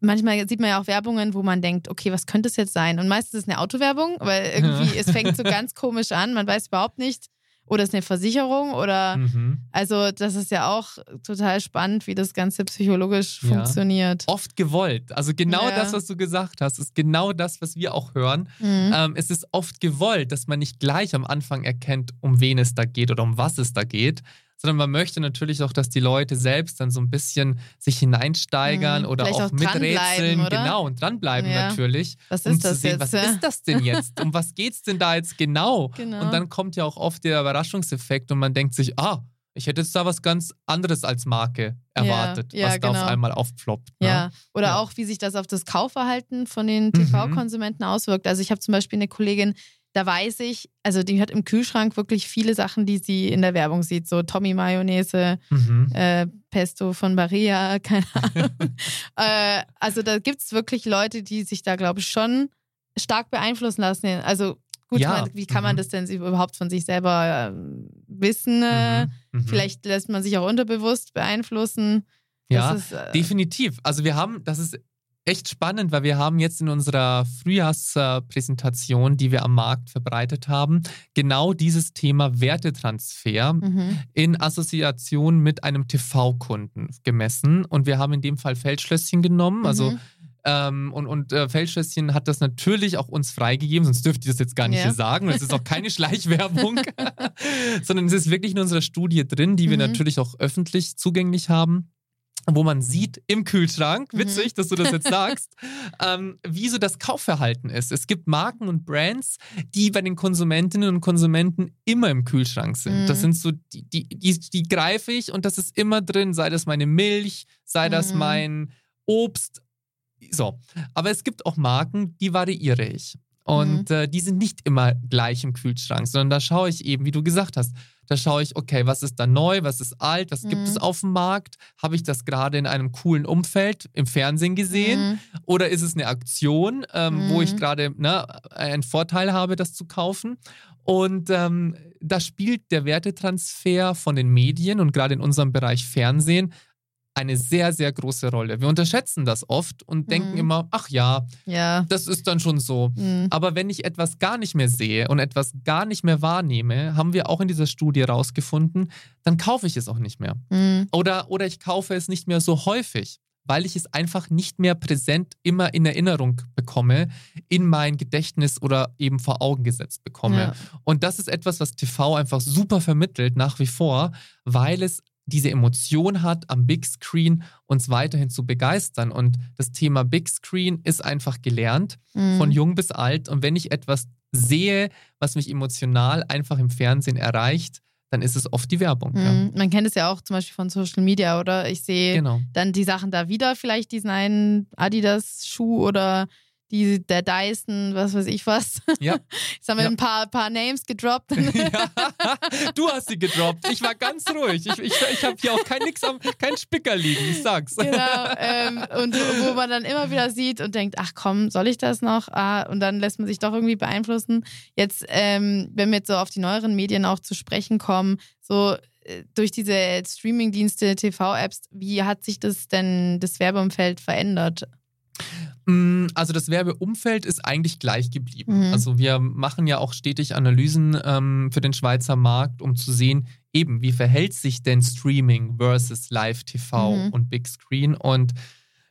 manchmal sieht man ja auch Werbungen, wo man denkt, okay, was könnte es jetzt sein? Und meistens ist es eine Autowerbung, weil [LAUGHS] irgendwie es fängt so ganz komisch an, man weiß überhaupt nicht, oder es ist eine Versicherung oder Mhm. also das ist ja auch total spannend, wie das Ganze psychologisch Ja. funktioniert. Oft gewollt. Also genau Ja. das, was du gesagt hast, ist genau das, was wir auch hören. Mhm. Ähm, es ist oft gewollt, dass man nicht gleich am Anfang erkennt, um wen es da geht oder um was es da geht, sondern man möchte natürlich auch, dass die Leute selbst dann so ein bisschen sich hineinsteigern Mhm. oder auch, auch miträtseln. Genau, und dranbleiben Ja. natürlich. Was um ist zu das sehen, jetzt? was ja? ist das denn jetzt? Um was geht's denn da jetzt genau? Genau. Und dann kommt ja auch oft der Überraschungseffekt und man denkt sich, ah, ich hätte jetzt da was ganz anderes als Marke erwartet, ja, was da auf genau. einmal aufploppt. Ne? Ja, oder Ja. auch, wie sich das auf das Kaufverhalten von den Mhm. TV-Konsumenten auswirkt. Also ich habe zum Beispiel eine Kollegin, da weiß ich, also die hat im Kühlschrank wirklich viele Sachen, die sie in der Werbung sieht. So Tommy Mayonnaise, Mhm. äh, Pesto von Barilla, [LAUGHS] keine Ahnung. äh, also da gibt es wirklich Leute, die sich da, glaube ich, schon stark beeinflussen lassen. Also gut, Ja, man, wie kann man mhm. das denn überhaupt von sich selber ähm, wissen? Äh, Mhm. Mhm. Vielleicht lässt man sich auch unterbewusst beeinflussen. Das Ja, ist, äh, Definitiv. Also wir haben, das ist echt spannend, weil wir haben jetzt in unserer Frühjahrspräsentation, die wir am Markt verbreitet haben, genau dieses Thema Wertetransfer mhm. in Assoziation mit einem TV-Kunden gemessen. Und wir haben in dem Fall Feldschlösschen genommen. Also Mhm. ähm, und, und äh, Feldschlösschen hat das natürlich auch uns freigegeben, sonst dürfte ich das jetzt gar nicht Ja. hier sagen. Es ist auch keine [LAUGHS] Schleichwerbung, [LAUGHS] sondern es ist wirklich in unserer Studie drin, die wir Mhm. natürlich auch öffentlich zugänglich haben wo man sieht im Kühlschrank, Mhm. witzig, dass du das jetzt [LAUGHS] sagst, ähm, wie so das Kaufverhalten ist. Es gibt Marken und Brands, die bei den Konsumentinnen und Konsumenten immer im Kühlschrank sind. Das Mhm. sind so, die, die, die, die greife ich und das ist immer drin, sei das meine Milch, sei das Mhm. mein Obst. So. Aber es gibt auch Marken, die variiere ich. Und Mhm. äh, die sind nicht immer gleich im Kühlschrank, sondern da schaue ich eben, wie du gesagt hast, da schaue ich, okay, was ist da neu, was ist alt, was gibt Mhm. es auf dem Markt? Habe ich das gerade in einem coolen Umfeld im Fernsehen gesehen? Mhm. Oder ist es eine Aktion, ähm, wo ich Mhm. gerade ne, einen Vorteil habe, das zu kaufen? Und ähm, da spielt der Wertetransfer von den Medien und gerade in unserem Bereich Fernsehen eine sehr, sehr große Rolle. Wir unterschätzen das oft und denken Mhm. immer, ach ja, Ja. das ist dann schon so. Mhm. Aber wenn ich etwas gar nicht mehr sehe und etwas gar nicht mehr wahrnehme, haben wir auch in dieser Studie rausgefunden, dann kaufe ich es auch nicht mehr. Mhm. Oder, oder ich kaufe es nicht mehr so häufig. weil ich es einfach nicht mehr präsent immer in Erinnerung bekomme, in mein Gedächtnis oder eben vor Augen gesetzt bekomme. Ja. Und das ist etwas, was TV einfach super vermittelt, nach wie vor, weil es diese Emotion hat, am Big Screen uns weiterhin zu begeistern. Und das Thema Big Screen ist einfach gelernt, mhm. von jung bis alt. Und wenn ich etwas sehe, was mich emotional einfach im Fernsehen erreicht, dann ist es oft die Werbung. Mhm. Ja. Man kennt es ja auch zum Beispiel von Social Media, oder? Ich sehe genau. dann die Sachen da wieder, vielleicht diesen einen Adidas-Schuh oder die, der Dyson, was weiß ich was. Ja. [LAUGHS] Jetzt haben wir ja. ein paar, paar Names gedroppt. [LAUGHS] Ja. [LAUGHS] Du hast sie gedroppt. Ich war ganz ruhig. Ich, ich, ich habe hier auch kein nix am, kein Spicker liegen, ich sag's. Genau. Ähm, und wo man dann immer wieder sieht und denkt, ach komm, soll ich das noch? Ah, und dann lässt man sich doch irgendwie beeinflussen. Jetzt, ähm, wenn wir jetzt so auf die neueren Medien auch zu sprechen kommen, so äh, durch diese Streamingdienste, TV-Apps, wie hat sich das denn, das Werbeumfeld verändert? Mm, also das Werbeumfeld ist eigentlich gleich geblieben. Mhm. Also wir machen ja auch stetig Analysen ähm, für den Schweizer Markt, um zu sehen, eben, wie verhält sich denn Streaming versus Live-TV mhm. und Big Screen. Und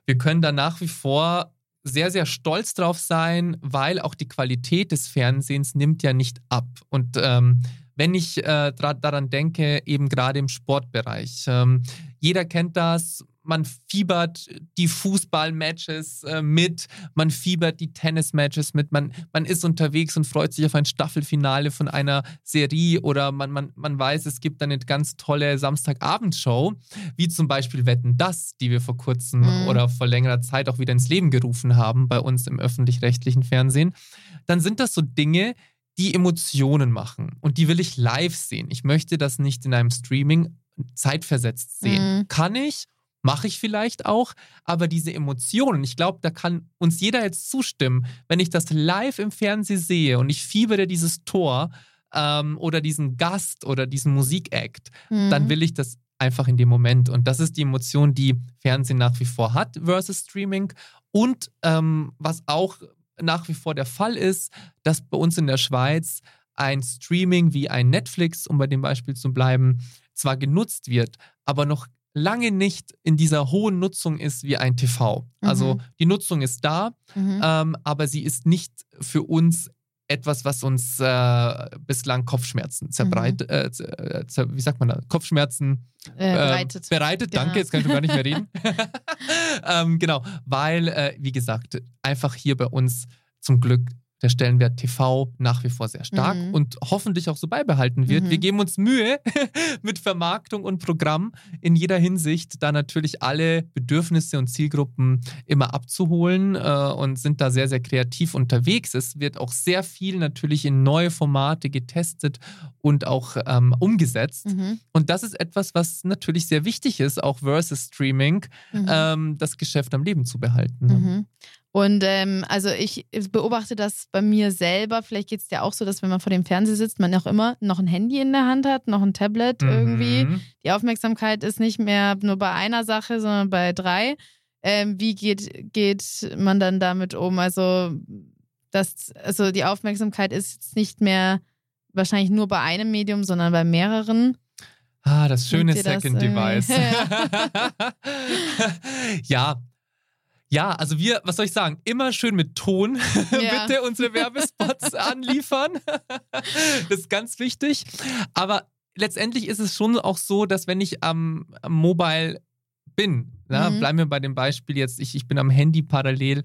wir können da nach wie vor sehr, sehr stolz drauf sein, weil auch die Qualität des Fernsehens nimmt ja nicht ab. Und ähm, wenn ich äh, daran denke, eben gerade im Sportbereich. Ähm, jeder kennt das, man fiebert die Fußballmatches äh, mit, man fiebert die Tennismatches mit, man, man ist unterwegs und freut sich auf ein Staffelfinale von einer Serie oder man, man, man weiß, es gibt eine ganz tolle Samstagabendshow, wie zum Beispiel Wetten das, die wir vor kurzem mhm. oder vor längerer Zeit auch wieder ins Leben gerufen haben bei uns im öffentlich-rechtlichen Fernsehen. Dann sind das so Dinge, die Emotionen machen und die will ich live sehen. Ich möchte das nicht in einem Streaming zeitversetzt sehen. Mhm. Kann ich? Mache ich vielleicht auch, aber diese Emotionen, ich glaube, da kann uns jeder jetzt zustimmen, wenn ich das live im Fernsehen sehe und ich fiebere dieses Tor ähm, oder diesen Gast oder diesen Musikakt, mhm. dann will ich das einfach in dem Moment. Und das ist die Emotion, die Fernsehen nach wie vor hat versus Streaming. Und ähm, was auch nach wie vor der Fall ist, dass bei uns in der Schweiz ein Streaming wie ein Netflix, um bei dem Beispiel zu bleiben, zwar genutzt wird, aber noch lange nicht in dieser hohen Nutzung ist wie ein TV. Also mhm. die Nutzung ist da, mhm. ähm, aber sie ist nicht für uns etwas, was uns äh, bislang Kopfschmerzen zerbreitet, mhm. äh, äh wie sagt man da, Kopfschmerzen äh, ähm, bereitet. bereitet, genau. danke, jetzt kann ich gar nicht mehr reden. [LAUGHS] [LAUGHS] ähm, genau, weil, äh, wie gesagt, einfach hier bei uns zum Glück der Stellenwert TV nach wie vor sehr stark mhm. und hoffentlich auch so beibehalten wird. Mhm. Wir geben uns Mühe [LAUGHS] mit Vermarktung und Programm in jeder Hinsicht, da natürlich alle Bedürfnisse und Zielgruppen immer abzuholen äh, und sind da sehr, sehr kreativ unterwegs. Es wird auch sehr viel natürlich in neue Formate getestet und auch ähm, umgesetzt. Mhm. Und das ist etwas, was natürlich sehr wichtig ist, auch versus Streaming, mhm. ähm, das Geschäft am Leben zu behalten. Und ähm, also ich beobachte das bei mir selber. Vielleicht geht es dir auch so, dass wenn man vor dem Fernseher sitzt, man auch immer noch ein Handy in der Hand hat, noch ein Tablet mhm. irgendwie. Die Aufmerksamkeit ist nicht mehr nur bei einer Sache, sondern bei drei. Ähm, wie geht, geht man dann damit um? Also, das, also die Aufmerksamkeit ist jetzt nicht mehr wahrscheinlich nur bei einem Medium, sondern bei mehreren. Ah, das schöne Second das, Device. [LAUGHS] [LAUGHS] ja, ja, also wir, was soll ich sagen, immer schön mit Ton [LAUGHS] ja. bitte unsere Werbespots [LAUGHS] anliefern. [LAUGHS] das ist ganz wichtig. Aber letztendlich ist es schon auch so, dass wenn ich am, am Mobile bin, na, mhm. bleiben wir bei dem Beispiel jetzt, ich, ich bin am Handy parallel,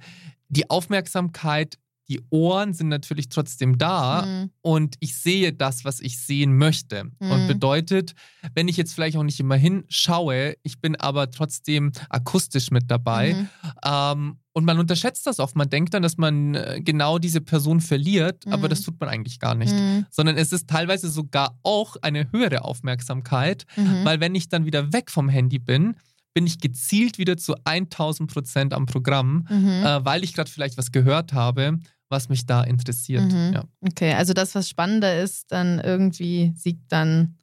die Aufmerksamkeit die Ohren sind natürlich trotzdem da mhm. und ich sehe das, was ich sehen möchte. Mhm. Und bedeutet, wenn ich jetzt vielleicht auch nicht immer hinschaue, ich bin aber trotzdem akustisch mit dabei. Mhm. Ähm, und man unterschätzt das oft. Man denkt dann, dass man äh, genau diese Person verliert, aber das mhm. tut man eigentlich gar nicht. Mhm. Sondern es ist teilweise sogar auch eine höhere Aufmerksamkeit, mhm. weil wenn ich dann wieder weg vom Handy bin, bin ich gezielt wieder zu 1000 Prozent am Programm, mhm. äh, weil ich gerade vielleicht was gehört habe was mich da interessiert. Mhm. Ja. Okay, also das, was spannender ist, dann irgendwie siegt dann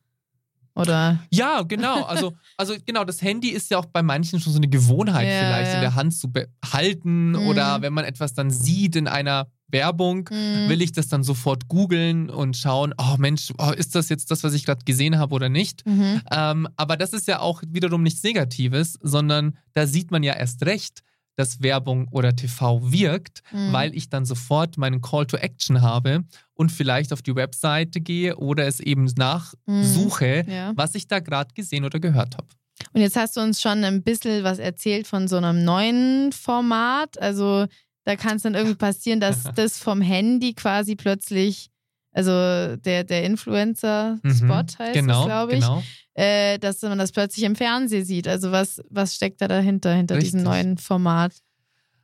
Oder? Ja, genau. Also, also genau, das Handy ist ja auch bei manchen schon so eine Gewohnheit Ja, vielleicht ja. in der Hand zu behalten Mhm. oder wenn man etwas dann sieht in einer Werbung, Mhm. will ich das dann sofort googeln und schauen, oh Mensch, oh, ist das jetzt das, was ich gerade gesehen habe oder nicht? Mhm. Ähm, aber das ist ja auch wiederum nichts Negatives, sondern da sieht man ja erst recht, dass Werbung oder TV wirkt, Mhm. weil ich dann sofort meinen Call to Action habe und vielleicht auf die Webseite gehe oder es eben nachsuche, Mhm. Ja. was ich da gerade gesehen oder gehört habe. Und jetzt hast du uns schon ein bisschen was erzählt von so einem neuen Format. Also da kann es dann irgendwie passieren, dass [LAUGHS] das vom Handy quasi plötzlich, also der, der Influencer-Spot heißt genau, glaube ich, Genau. Äh, dass man das plötzlich im Fernsehen sieht. Also was, was steckt da dahinter, hinter diesem Richtig. neuen Format?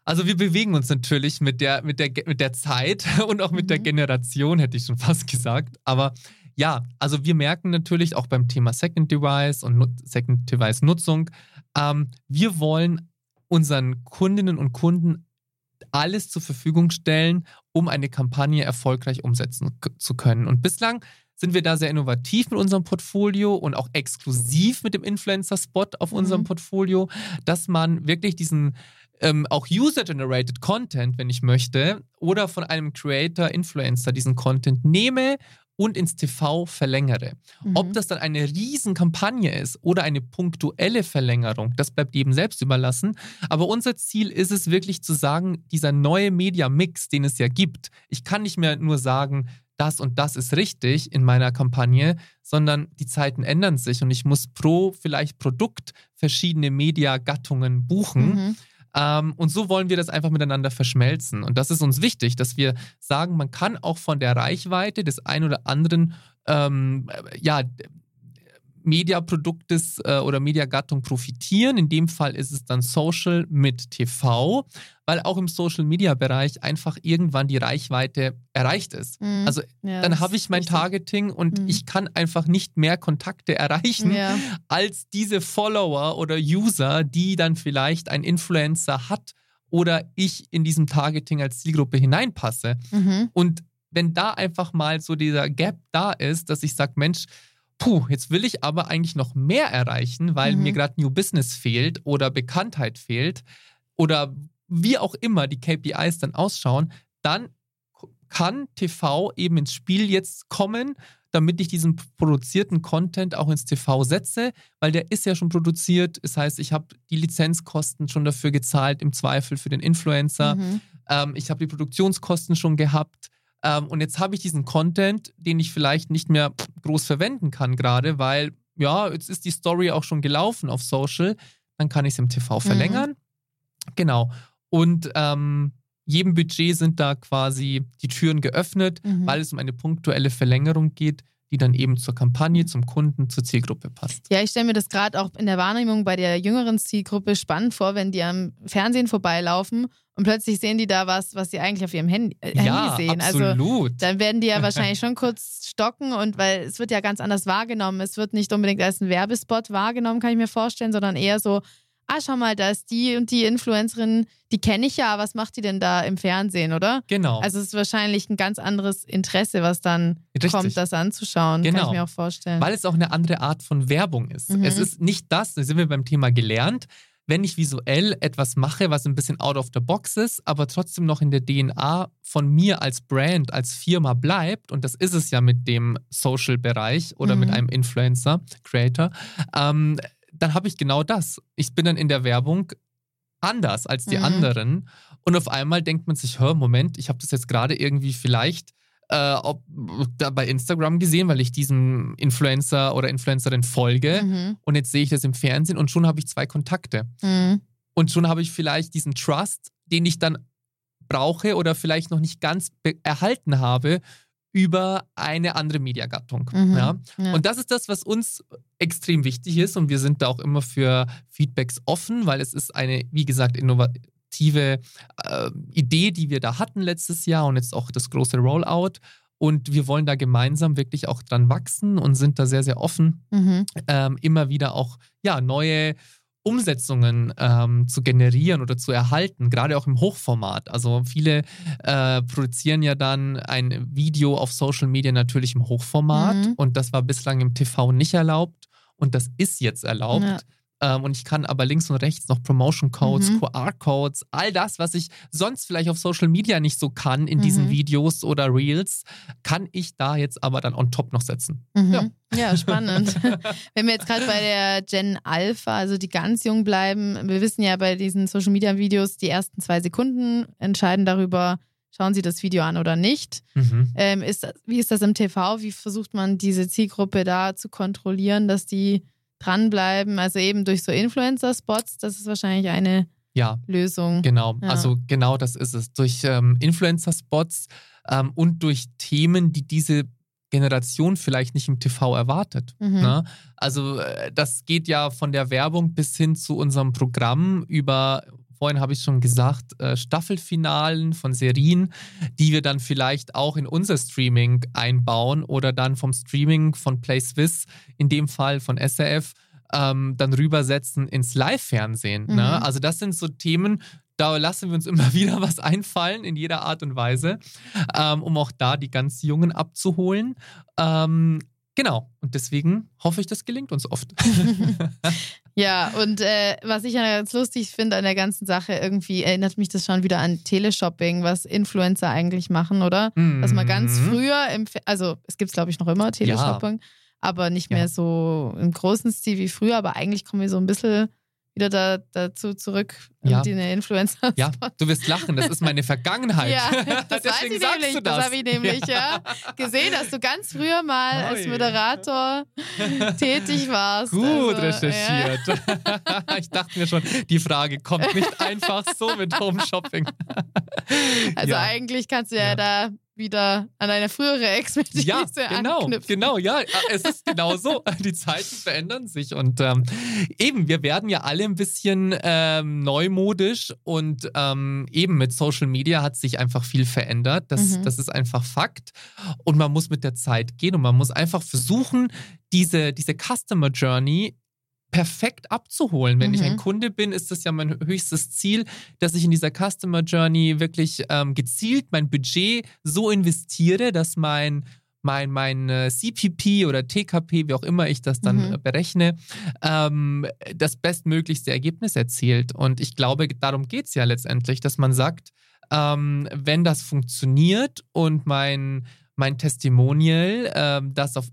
Also wir bewegen uns natürlich mit der, mit der, mit der Zeit [LAUGHS] und auch mit der Mhm. Generation, hätte ich schon fast gesagt. Aber ja, also wir merken natürlich auch beim Thema Second Device und Second Device Nutzung, ähm, wir wollen unseren Kundinnen und Kunden alles zur Verfügung stellen, um eine Kampagne erfolgreich umsetzen zu können. Und bislang sind wir da sehr innovativ mit unserem Portfolio und auch exklusiv mit dem Influencer-Spot auf unserem Mhm. Portfolio, dass man wirklich diesen ähm, auch User-Generated Content, wenn ich möchte, oder von einem Creator, Influencer diesen Content nehme und ins TV verlängere. Mhm. Ob das dann eine Riesenkampagne ist oder eine punktuelle Verlängerung, das bleibt jedem selbst überlassen. Aber unser Ziel ist es wirklich zu sagen, dieser neue Media-Mix, den es ja gibt, ich kann nicht mehr nur sagen, das und das ist richtig in meiner Kampagne, sondern die Zeiten ändern sich und ich muss pro vielleicht Produkt verschiedene Media-Gattungen buchen. Mhm. Ähm, und so wollen wir das einfach miteinander verschmelzen. Und das ist uns wichtig, dass wir sagen, man kann auch von der Reichweite des ein oder anderen ähm, äh, ja, Mediaproduktes äh, oder Mediagattung profitieren. In dem Fall ist es dann Social mit TV, weil auch im Social-Media-Bereich einfach irgendwann die Reichweite erreicht ist. Mhm. Also Ja, dann habe ich mein wichtig. Targeting und Mhm. ich kann einfach nicht mehr Kontakte erreichen Ja. als diese Follower oder User, die dann vielleicht ein Influencer hat oder ich in diesem Targeting als Zielgruppe hineinpasse. Mhm. Und wenn da einfach mal so dieser Gap da ist, dass ich sage, Mensch, puh, jetzt will ich aber eigentlich noch mehr erreichen, weil Mhm. mir gerade New Business fehlt oder Bekanntheit fehlt oder wie auch immer die KPIs dann ausschauen, dann kann TV eben ins Spiel jetzt kommen, damit ich diesen produzierten Content auch ins TV setze, weil der ist ja schon produziert. Das heißt, ich habe die Lizenzkosten schon dafür gezahlt, im Zweifel für den Influencer. Mhm. Ähm, ich habe die Produktionskosten schon gehabt. Ähm, und jetzt habe ich diesen Content, den ich vielleicht nicht mehr groß verwenden kann, gerade, weil, ja, jetzt ist die Story auch schon gelaufen auf Social. Dann kann ich es im TV verlängern. Genau. Und ähm, jedem Budget sind da quasi die Türen geöffnet, Mhm. weil es um eine punktuelle Verlängerung geht, die dann eben zur Kampagne, zum Kunden, zur Zielgruppe passt. Ja, ich stelle mir das gerade auch in der Wahrnehmung bei der jüngeren Zielgruppe spannend vor, wenn die am Fernsehen vorbeilaufen und plötzlich sehen die da was, was sie eigentlich auf ihrem Handy, äh, ja, Handy sehen. Also absolut. dann werden die ja [LAUGHS] wahrscheinlich schon kurz stocken und weil es wird ja ganz anders wahrgenommen. Es wird nicht unbedingt als ein Werbespot wahrgenommen, kann ich mir vorstellen, sondern eher so, ah, schau mal, da ist die und die Influencerin, die kenne ich ja, was macht die denn da im Fernsehen, oder? genau. Also es ist wahrscheinlich ein ganz anderes Interesse, was dann Richtig. kommt, das anzuschauen, kann Genau. ich mir auch vorstellen. Weil es auch eine andere Art von Werbung ist. Mhm. Es ist nicht das, da sind wir beim Thema gelernt, wenn ich visuell etwas mache, was ein bisschen out of the box ist, aber trotzdem noch in der DNA von mir als Brand, als Firma bleibt, und das ist es ja mit dem Social-Bereich oder Mhm. mit einem Influencer, Creator, ähm, dann habe ich genau das. Ich bin dann in der Werbung anders als die Mhm. anderen und auf einmal denkt man sich, hör, Moment, ich habe das jetzt gerade irgendwie vielleicht äh, ob, da bei Instagram gesehen, weil ich diesem Influencer oder Influencerin folge Mhm. und jetzt sehe ich das im Fernsehen und schon habe ich zwei Kontakte. Mhm. Und schon habe ich vielleicht diesen Trust, den ich dann brauche oder vielleicht noch nicht ganz erhalten habe über eine andere Mediagattung. Mhm. Ja? Ja. Und das ist das, was uns extrem wichtig ist und wir sind da auch immer für Feedbacks offen, weil es ist eine, wie gesagt, innovative äh, Idee, die wir da hatten letztes Jahr und jetzt auch das große Rollout. Und wir wollen da gemeinsam wirklich auch dran wachsen und sind da sehr, sehr offen, Mhm. ähm, immer wieder auch ja, neue Umsetzungen ähm, zu generieren oder zu erhalten, gerade auch im Hochformat. Also viele äh, produzieren ja dann ein Video auf Social Media natürlich im Hochformat mhm. und das war bislang im TV nicht erlaubt und das ist jetzt erlaubt. Ja. Ähm, und ich kann aber links und rechts noch Promotion Codes, mhm. QR-Codes, all das, was ich sonst vielleicht auf Social Media nicht so kann in mhm. diesen Videos oder Reels, kann ich da jetzt aber dann on top noch setzen. Mhm. Ja. ja. spannend. [LAUGHS] Wenn wir jetzt gerade bei der Gen Alpha, also die ganz jung bleiben, wir wissen ja bei diesen Social Media Videos, die ersten zwei Sekunden entscheiden darüber, schauen Sie das Video an oder nicht. Mhm. Ähm, ist, wie ist das im TV? Wie versucht man diese Zielgruppe da zu kontrollieren, dass die dranbleiben. Also eben durch so Influencer-Spots, das ist wahrscheinlich eine ja, Lösung. Genau, ja. also genau das ist es. Durch ähm, Influencer-Spots ähm, und durch Themen, die diese Generation vielleicht nicht im TV erwartet. Mhm. Ne? Also äh, das geht ja von der Werbung bis hin zu unserem Programm über vorhin habe ich schon gesagt, äh, Staffelfinalen von Serien, die wir dann vielleicht auch in unser Streaming einbauen oder dann vom Streaming von Play Swiss, in dem Fall von SRF, ähm, dann rübersetzen ins Live-Fernsehen. Ne? Mhm. Ne? Also das sind so Themen, da lassen wir uns [LAUGHS] immer wieder was einfallen in jeder Art und Weise, ähm, um auch da die ganz Jungen abzuholen. Ähm, Genau. Und deswegen hoffe ich, das gelingt uns oft. [LAUGHS] [LAUGHS] ja, und äh, was ich ja ganz lustig finde an der ganzen Sache, irgendwie erinnert mich das schon wieder an Teleshopping, was Influencer eigentlich machen, oder? Mhm. Dass man ganz mhm. früher, im, also es gibt es glaube ich noch immer, Teleshopping, ja. aber nicht mehr ja. so im großen Stil wie früher, aber eigentlich kommen wir so ein bisschen wieder da, dazu zurück ja. mit den Influencer. Ja, du wirst lachen, das ist meine [LAUGHS] Vergangenheit. Ja, [LAUGHS] das weiß ich nämlich, das, das habe ich nämlich ja. ja. gesehen, dass du ganz früher mal Oi. als Moderator [LAUGHS] tätig warst. Gut also, recherchiert. Ja. ich dachte mir schon, die Frage kommt nicht einfach so mit Home Shopping. Also eigentlich kannst du ja, da wieder an eine frühere Expertise ja, genau, anknüpfen. Genau, ja, [LAUGHS] es ist genau so. Die Zeiten verändern sich und ähm, eben, wir werden ja alle ein bisschen ähm, neumodisch und ähm, eben mit Social Media hat sich einfach viel verändert. Das, mhm. das ist einfach Fakt und man muss mit der Zeit gehen und man muss einfach versuchen, diese, diese Customer Journey perfekt abzuholen. Wenn mhm. ich ein mhm. Kunde bin, ist das ja mein höchstes Ziel, dass ich in dieser Customer Journey wirklich ähm, gezielt mein Budget so investiere, dass mein mein, mein äh, CPP oder TKP, wie auch immer ich das dann mhm. berechne, ähm, das bestmöglichste Ergebnis erzielt. Und ich glaube, darum geht es ja letztendlich, dass man sagt, ähm, wenn das funktioniert und mein, mein Testimonial, ähm, das auf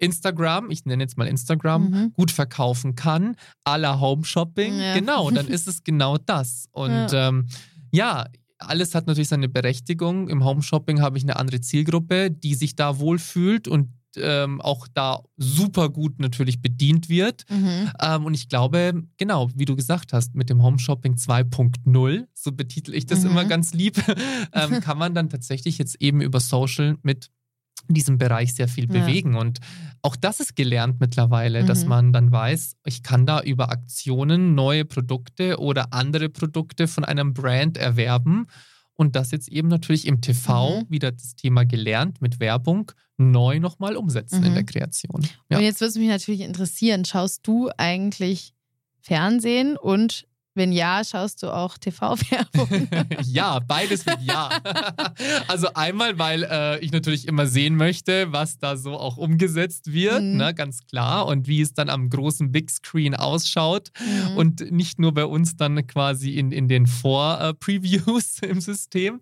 Instagram, ich nenne jetzt mal Instagram, mhm. gut verkaufen kann, à la Home Shopping, ja. genau, dann [LAUGHS] ist es genau das. Und ja. Ähm, ja, alles hat natürlich seine Berechtigung. Im Home Shopping habe ich eine andere Zielgruppe, die sich da wohlfühlt und ähm, auch da super gut natürlich bedient wird. Mhm. Ähm, und ich glaube, genau, wie du gesagt hast, mit dem Home Shopping 2.0, so betitel ich das mhm. immer ganz lieb, [LAUGHS] ähm, [LAUGHS] kann man dann tatsächlich jetzt eben über Social mit in diesem Bereich sehr viel ja. bewegen. Und auch das ist gelernt mittlerweile, mhm. dass man dann weiß, ich kann da über Aktionen neue Produkte oder andere Produkte von einem Brand erwerben. Und das jetzt eben natürlich im TV mhm. wieder das Thema gelernt mit Werbung neu nochmal umsetzen mhm. in der Kreation. Ja. Und jetzt würde es mich natürlich interessieren, schaust du eigentlich Fernsehen und wenn ja, schaust du auch TV-Werbung? [LAUGHS] ja, beides mit Ja. [LAUGHS] also einmal, weil äh, ich natürlich immer sehen möchte, was da so auch umgesetzt wird, mhm. ne, ganz klar, und wie es dann am großen Big Screen ausschaut mhm. und nicht nur bei uns dann quasi in, in den Vor-Previews [LAUGHS] im System.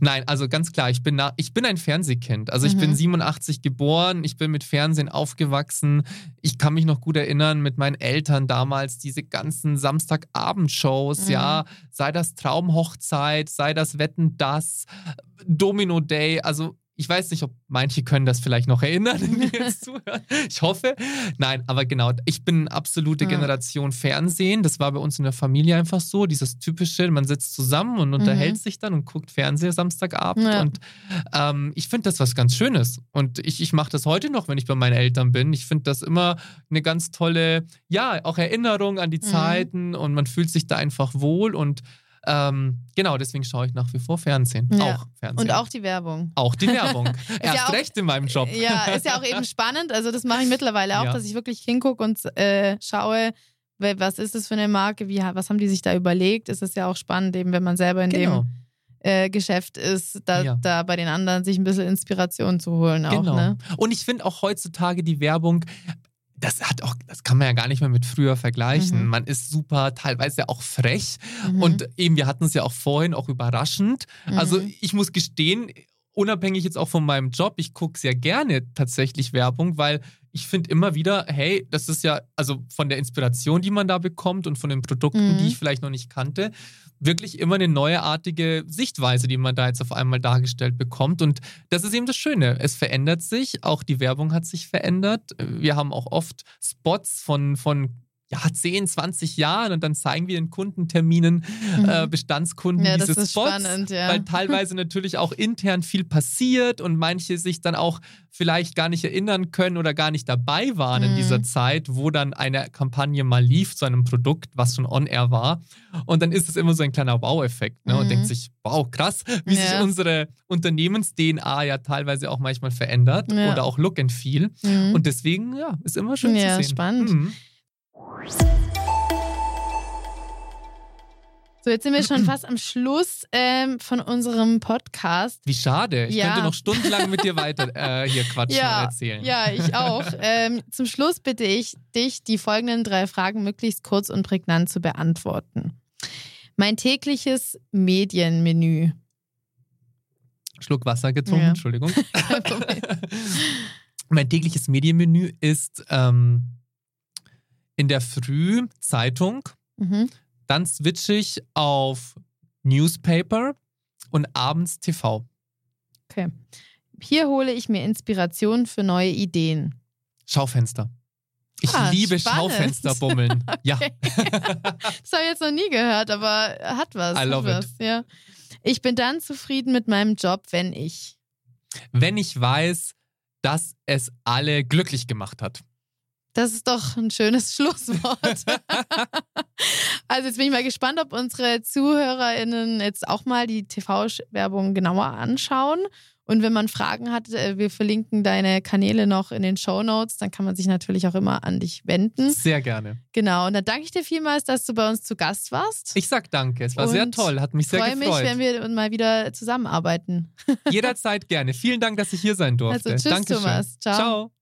Nein, also ganz klar, ich bin, ich bin ein Fernsehkind. Also ich mhm. bin 87 geboren, ich bin mit Fernsehen aufgewachsen. Ich kann mich noch gut erinnern mit meinen Eltern damals, diese ganzen Samstagabend Shows, mhm. ja, sei das Traumhochzeit, sei das Wetten das, Domino Day, also ich weiß nicht, ob manche können das vielleicht noch erinnern, [LAUGHS] die jetzt zuhören. Ich hoffe. Nein, aber genau, ich bin absolute Generation Fernsehen. Das war bei uns in der Familie einfach so. Dieses typische, man sitzt zusammen und unterhält mhm. sich dann und guckt Fernseher Samstagabend. Ja. Und ähm, ich finde das was ganz Schönes. Und ich, ich mache das heute noch, wenn ich bei meinen Eltern bin. Ich finde das immer eine ganz tolle, ja, auch Erinnerung an die mhm. Zeiten und man fühlt sich da einfach wohl und ähm, genau, deswegen schaue ich nach wie vor Fernsehen. Ja. Auch Fernsehen. Und auch die Werbung. Auch die Werbung. [LAUGHS] Erst ja auch, recht in meinem Job. Ja, ist ja auch eben [LAUGHS] spannend. Also, das mache ich mittlerweile auch, ja. dass ich wirklich hingucke und äh, schaue, Was ist das für eine Marke? Wie, was haben die sich da überlegt? Es ist ja auch spannend, eben wenn man selber in Genau. dem äh, Geschäft ist, da, Ja. da bei den anderen sich ein bisschen Inspiration zu holen auch, Genau. ne? Und ich finde auch heutzutage die Werbung, das hat auch, das kann man ja gar nicht mehr mit früher vergleichen. Mhm. Man ist super, teilweise auch frech. Mhm. Und eben, wir hatten es ja auch vorhin auch überraschend. Also Mhm. ich muss gestehen, unabhängig jetzt auch von meinem Job, ich gucke sehr gerne tatsächlich Werbung, weil ich finde immer wieder, hey, das ist ja, also von der Inspiration, die man da bekommt und von den Produkten, Mhm. die ich vielleicht noch nicht kannte, wirklich immer eine neuartige Sichtweise, die man da jetzt auf einmal dargestellt bekommt. Und das ist eben das Schöne. Es verändert sich, auch die Werbung hat sich verändert. Wir haben auch oft Spots von, von ja, 10, 20 Jahren und dann zeigen wir in Kundenterminen, äh, Bestandskunden Mhm. Ja, das diese ist Spots, spannend, ja. weil teilweise [LAUGHS] natürlich auch intern viel passiert und manche sich dann auch vielleicht gar nicht erinnern können oder gar nicht dabei waren in Mhm. dieser Zeit, wo dann eine Kampagne mal lief zu einem Produkt, was schon on-air war. Und dann ist es immer so ein kleiner Wow-Effekt ne? und Mhm. denkt sich, wow, krass, wie sich Ja. unsere Unternehmens-DNA ja teilweise auch manchmal verändert Ja. oder auch Look and Feel. Mhm. Und deswegen, ja, ist immer schön Ja, zu sehen. spannend. So, jetzt sind wir schon fast am Schluss ähm, von unserem Podcast. Wie schade. Ich Ja. könnte noch stundenlang mit dir weiter [LAUGHS] äh, hier quatschen Ja, und erzählen. ja, ich auch. [LAUGHS] ähm, zum Schluss bitte ich dich, die folgenden drei Fragen möglichst kurz und prägnant zu beantworten. Mein tägliches Medienmenü. Schluck Wasser getrunken, Ja. Entschuldigung. [LAUGHS] Mein tägliches Medienmenü ist ähm, in der Früh Zeitung, Mhm. dann switche ich auf Newspaper und abends TV. Okay. Hier hole ich mir Inspiration für neue Ideen. Schaufenster. Ich Ah, liebe spannend. Schaufensterbummeln. [LAUGHS] Ja. Das habe ich jetzt noch nie gehört, aber hat was. I love was, Ja. Ich bin dann zufrieden mit meinem Job, wenn ich. Wenn ich weiß, dass es alle glücklich gemacht hat. Das ist doch ein schönes [LAUGHS] Schlusswort. also jetzt bin ich mal gespannt, ob unsere ZuhörerInnen jetzt auch mal die TV-Werbung genauer anschauen. Und wenn man Fragen hat, äh, wir verlinken deine Kanäle noch in den Show Notes, dann kann man sich natürlich auch immer an dich wenden. Sehr gerne. Genau. Und dann danke ich dir vielmals, dass du bei uns zu Gast warst. Ich sag danke. Es war sehr Und toll. Hat mich sehr freue mich, gefreut. wenn wir mal wieder zusammenarbeiten. [LAUGHS] [LAUGHS] Jederzeit gerne. Vielen Dank, dass ich hier sein durfte. Also, tschüss, Dankeschön. Thomas. Ciao. Ciao.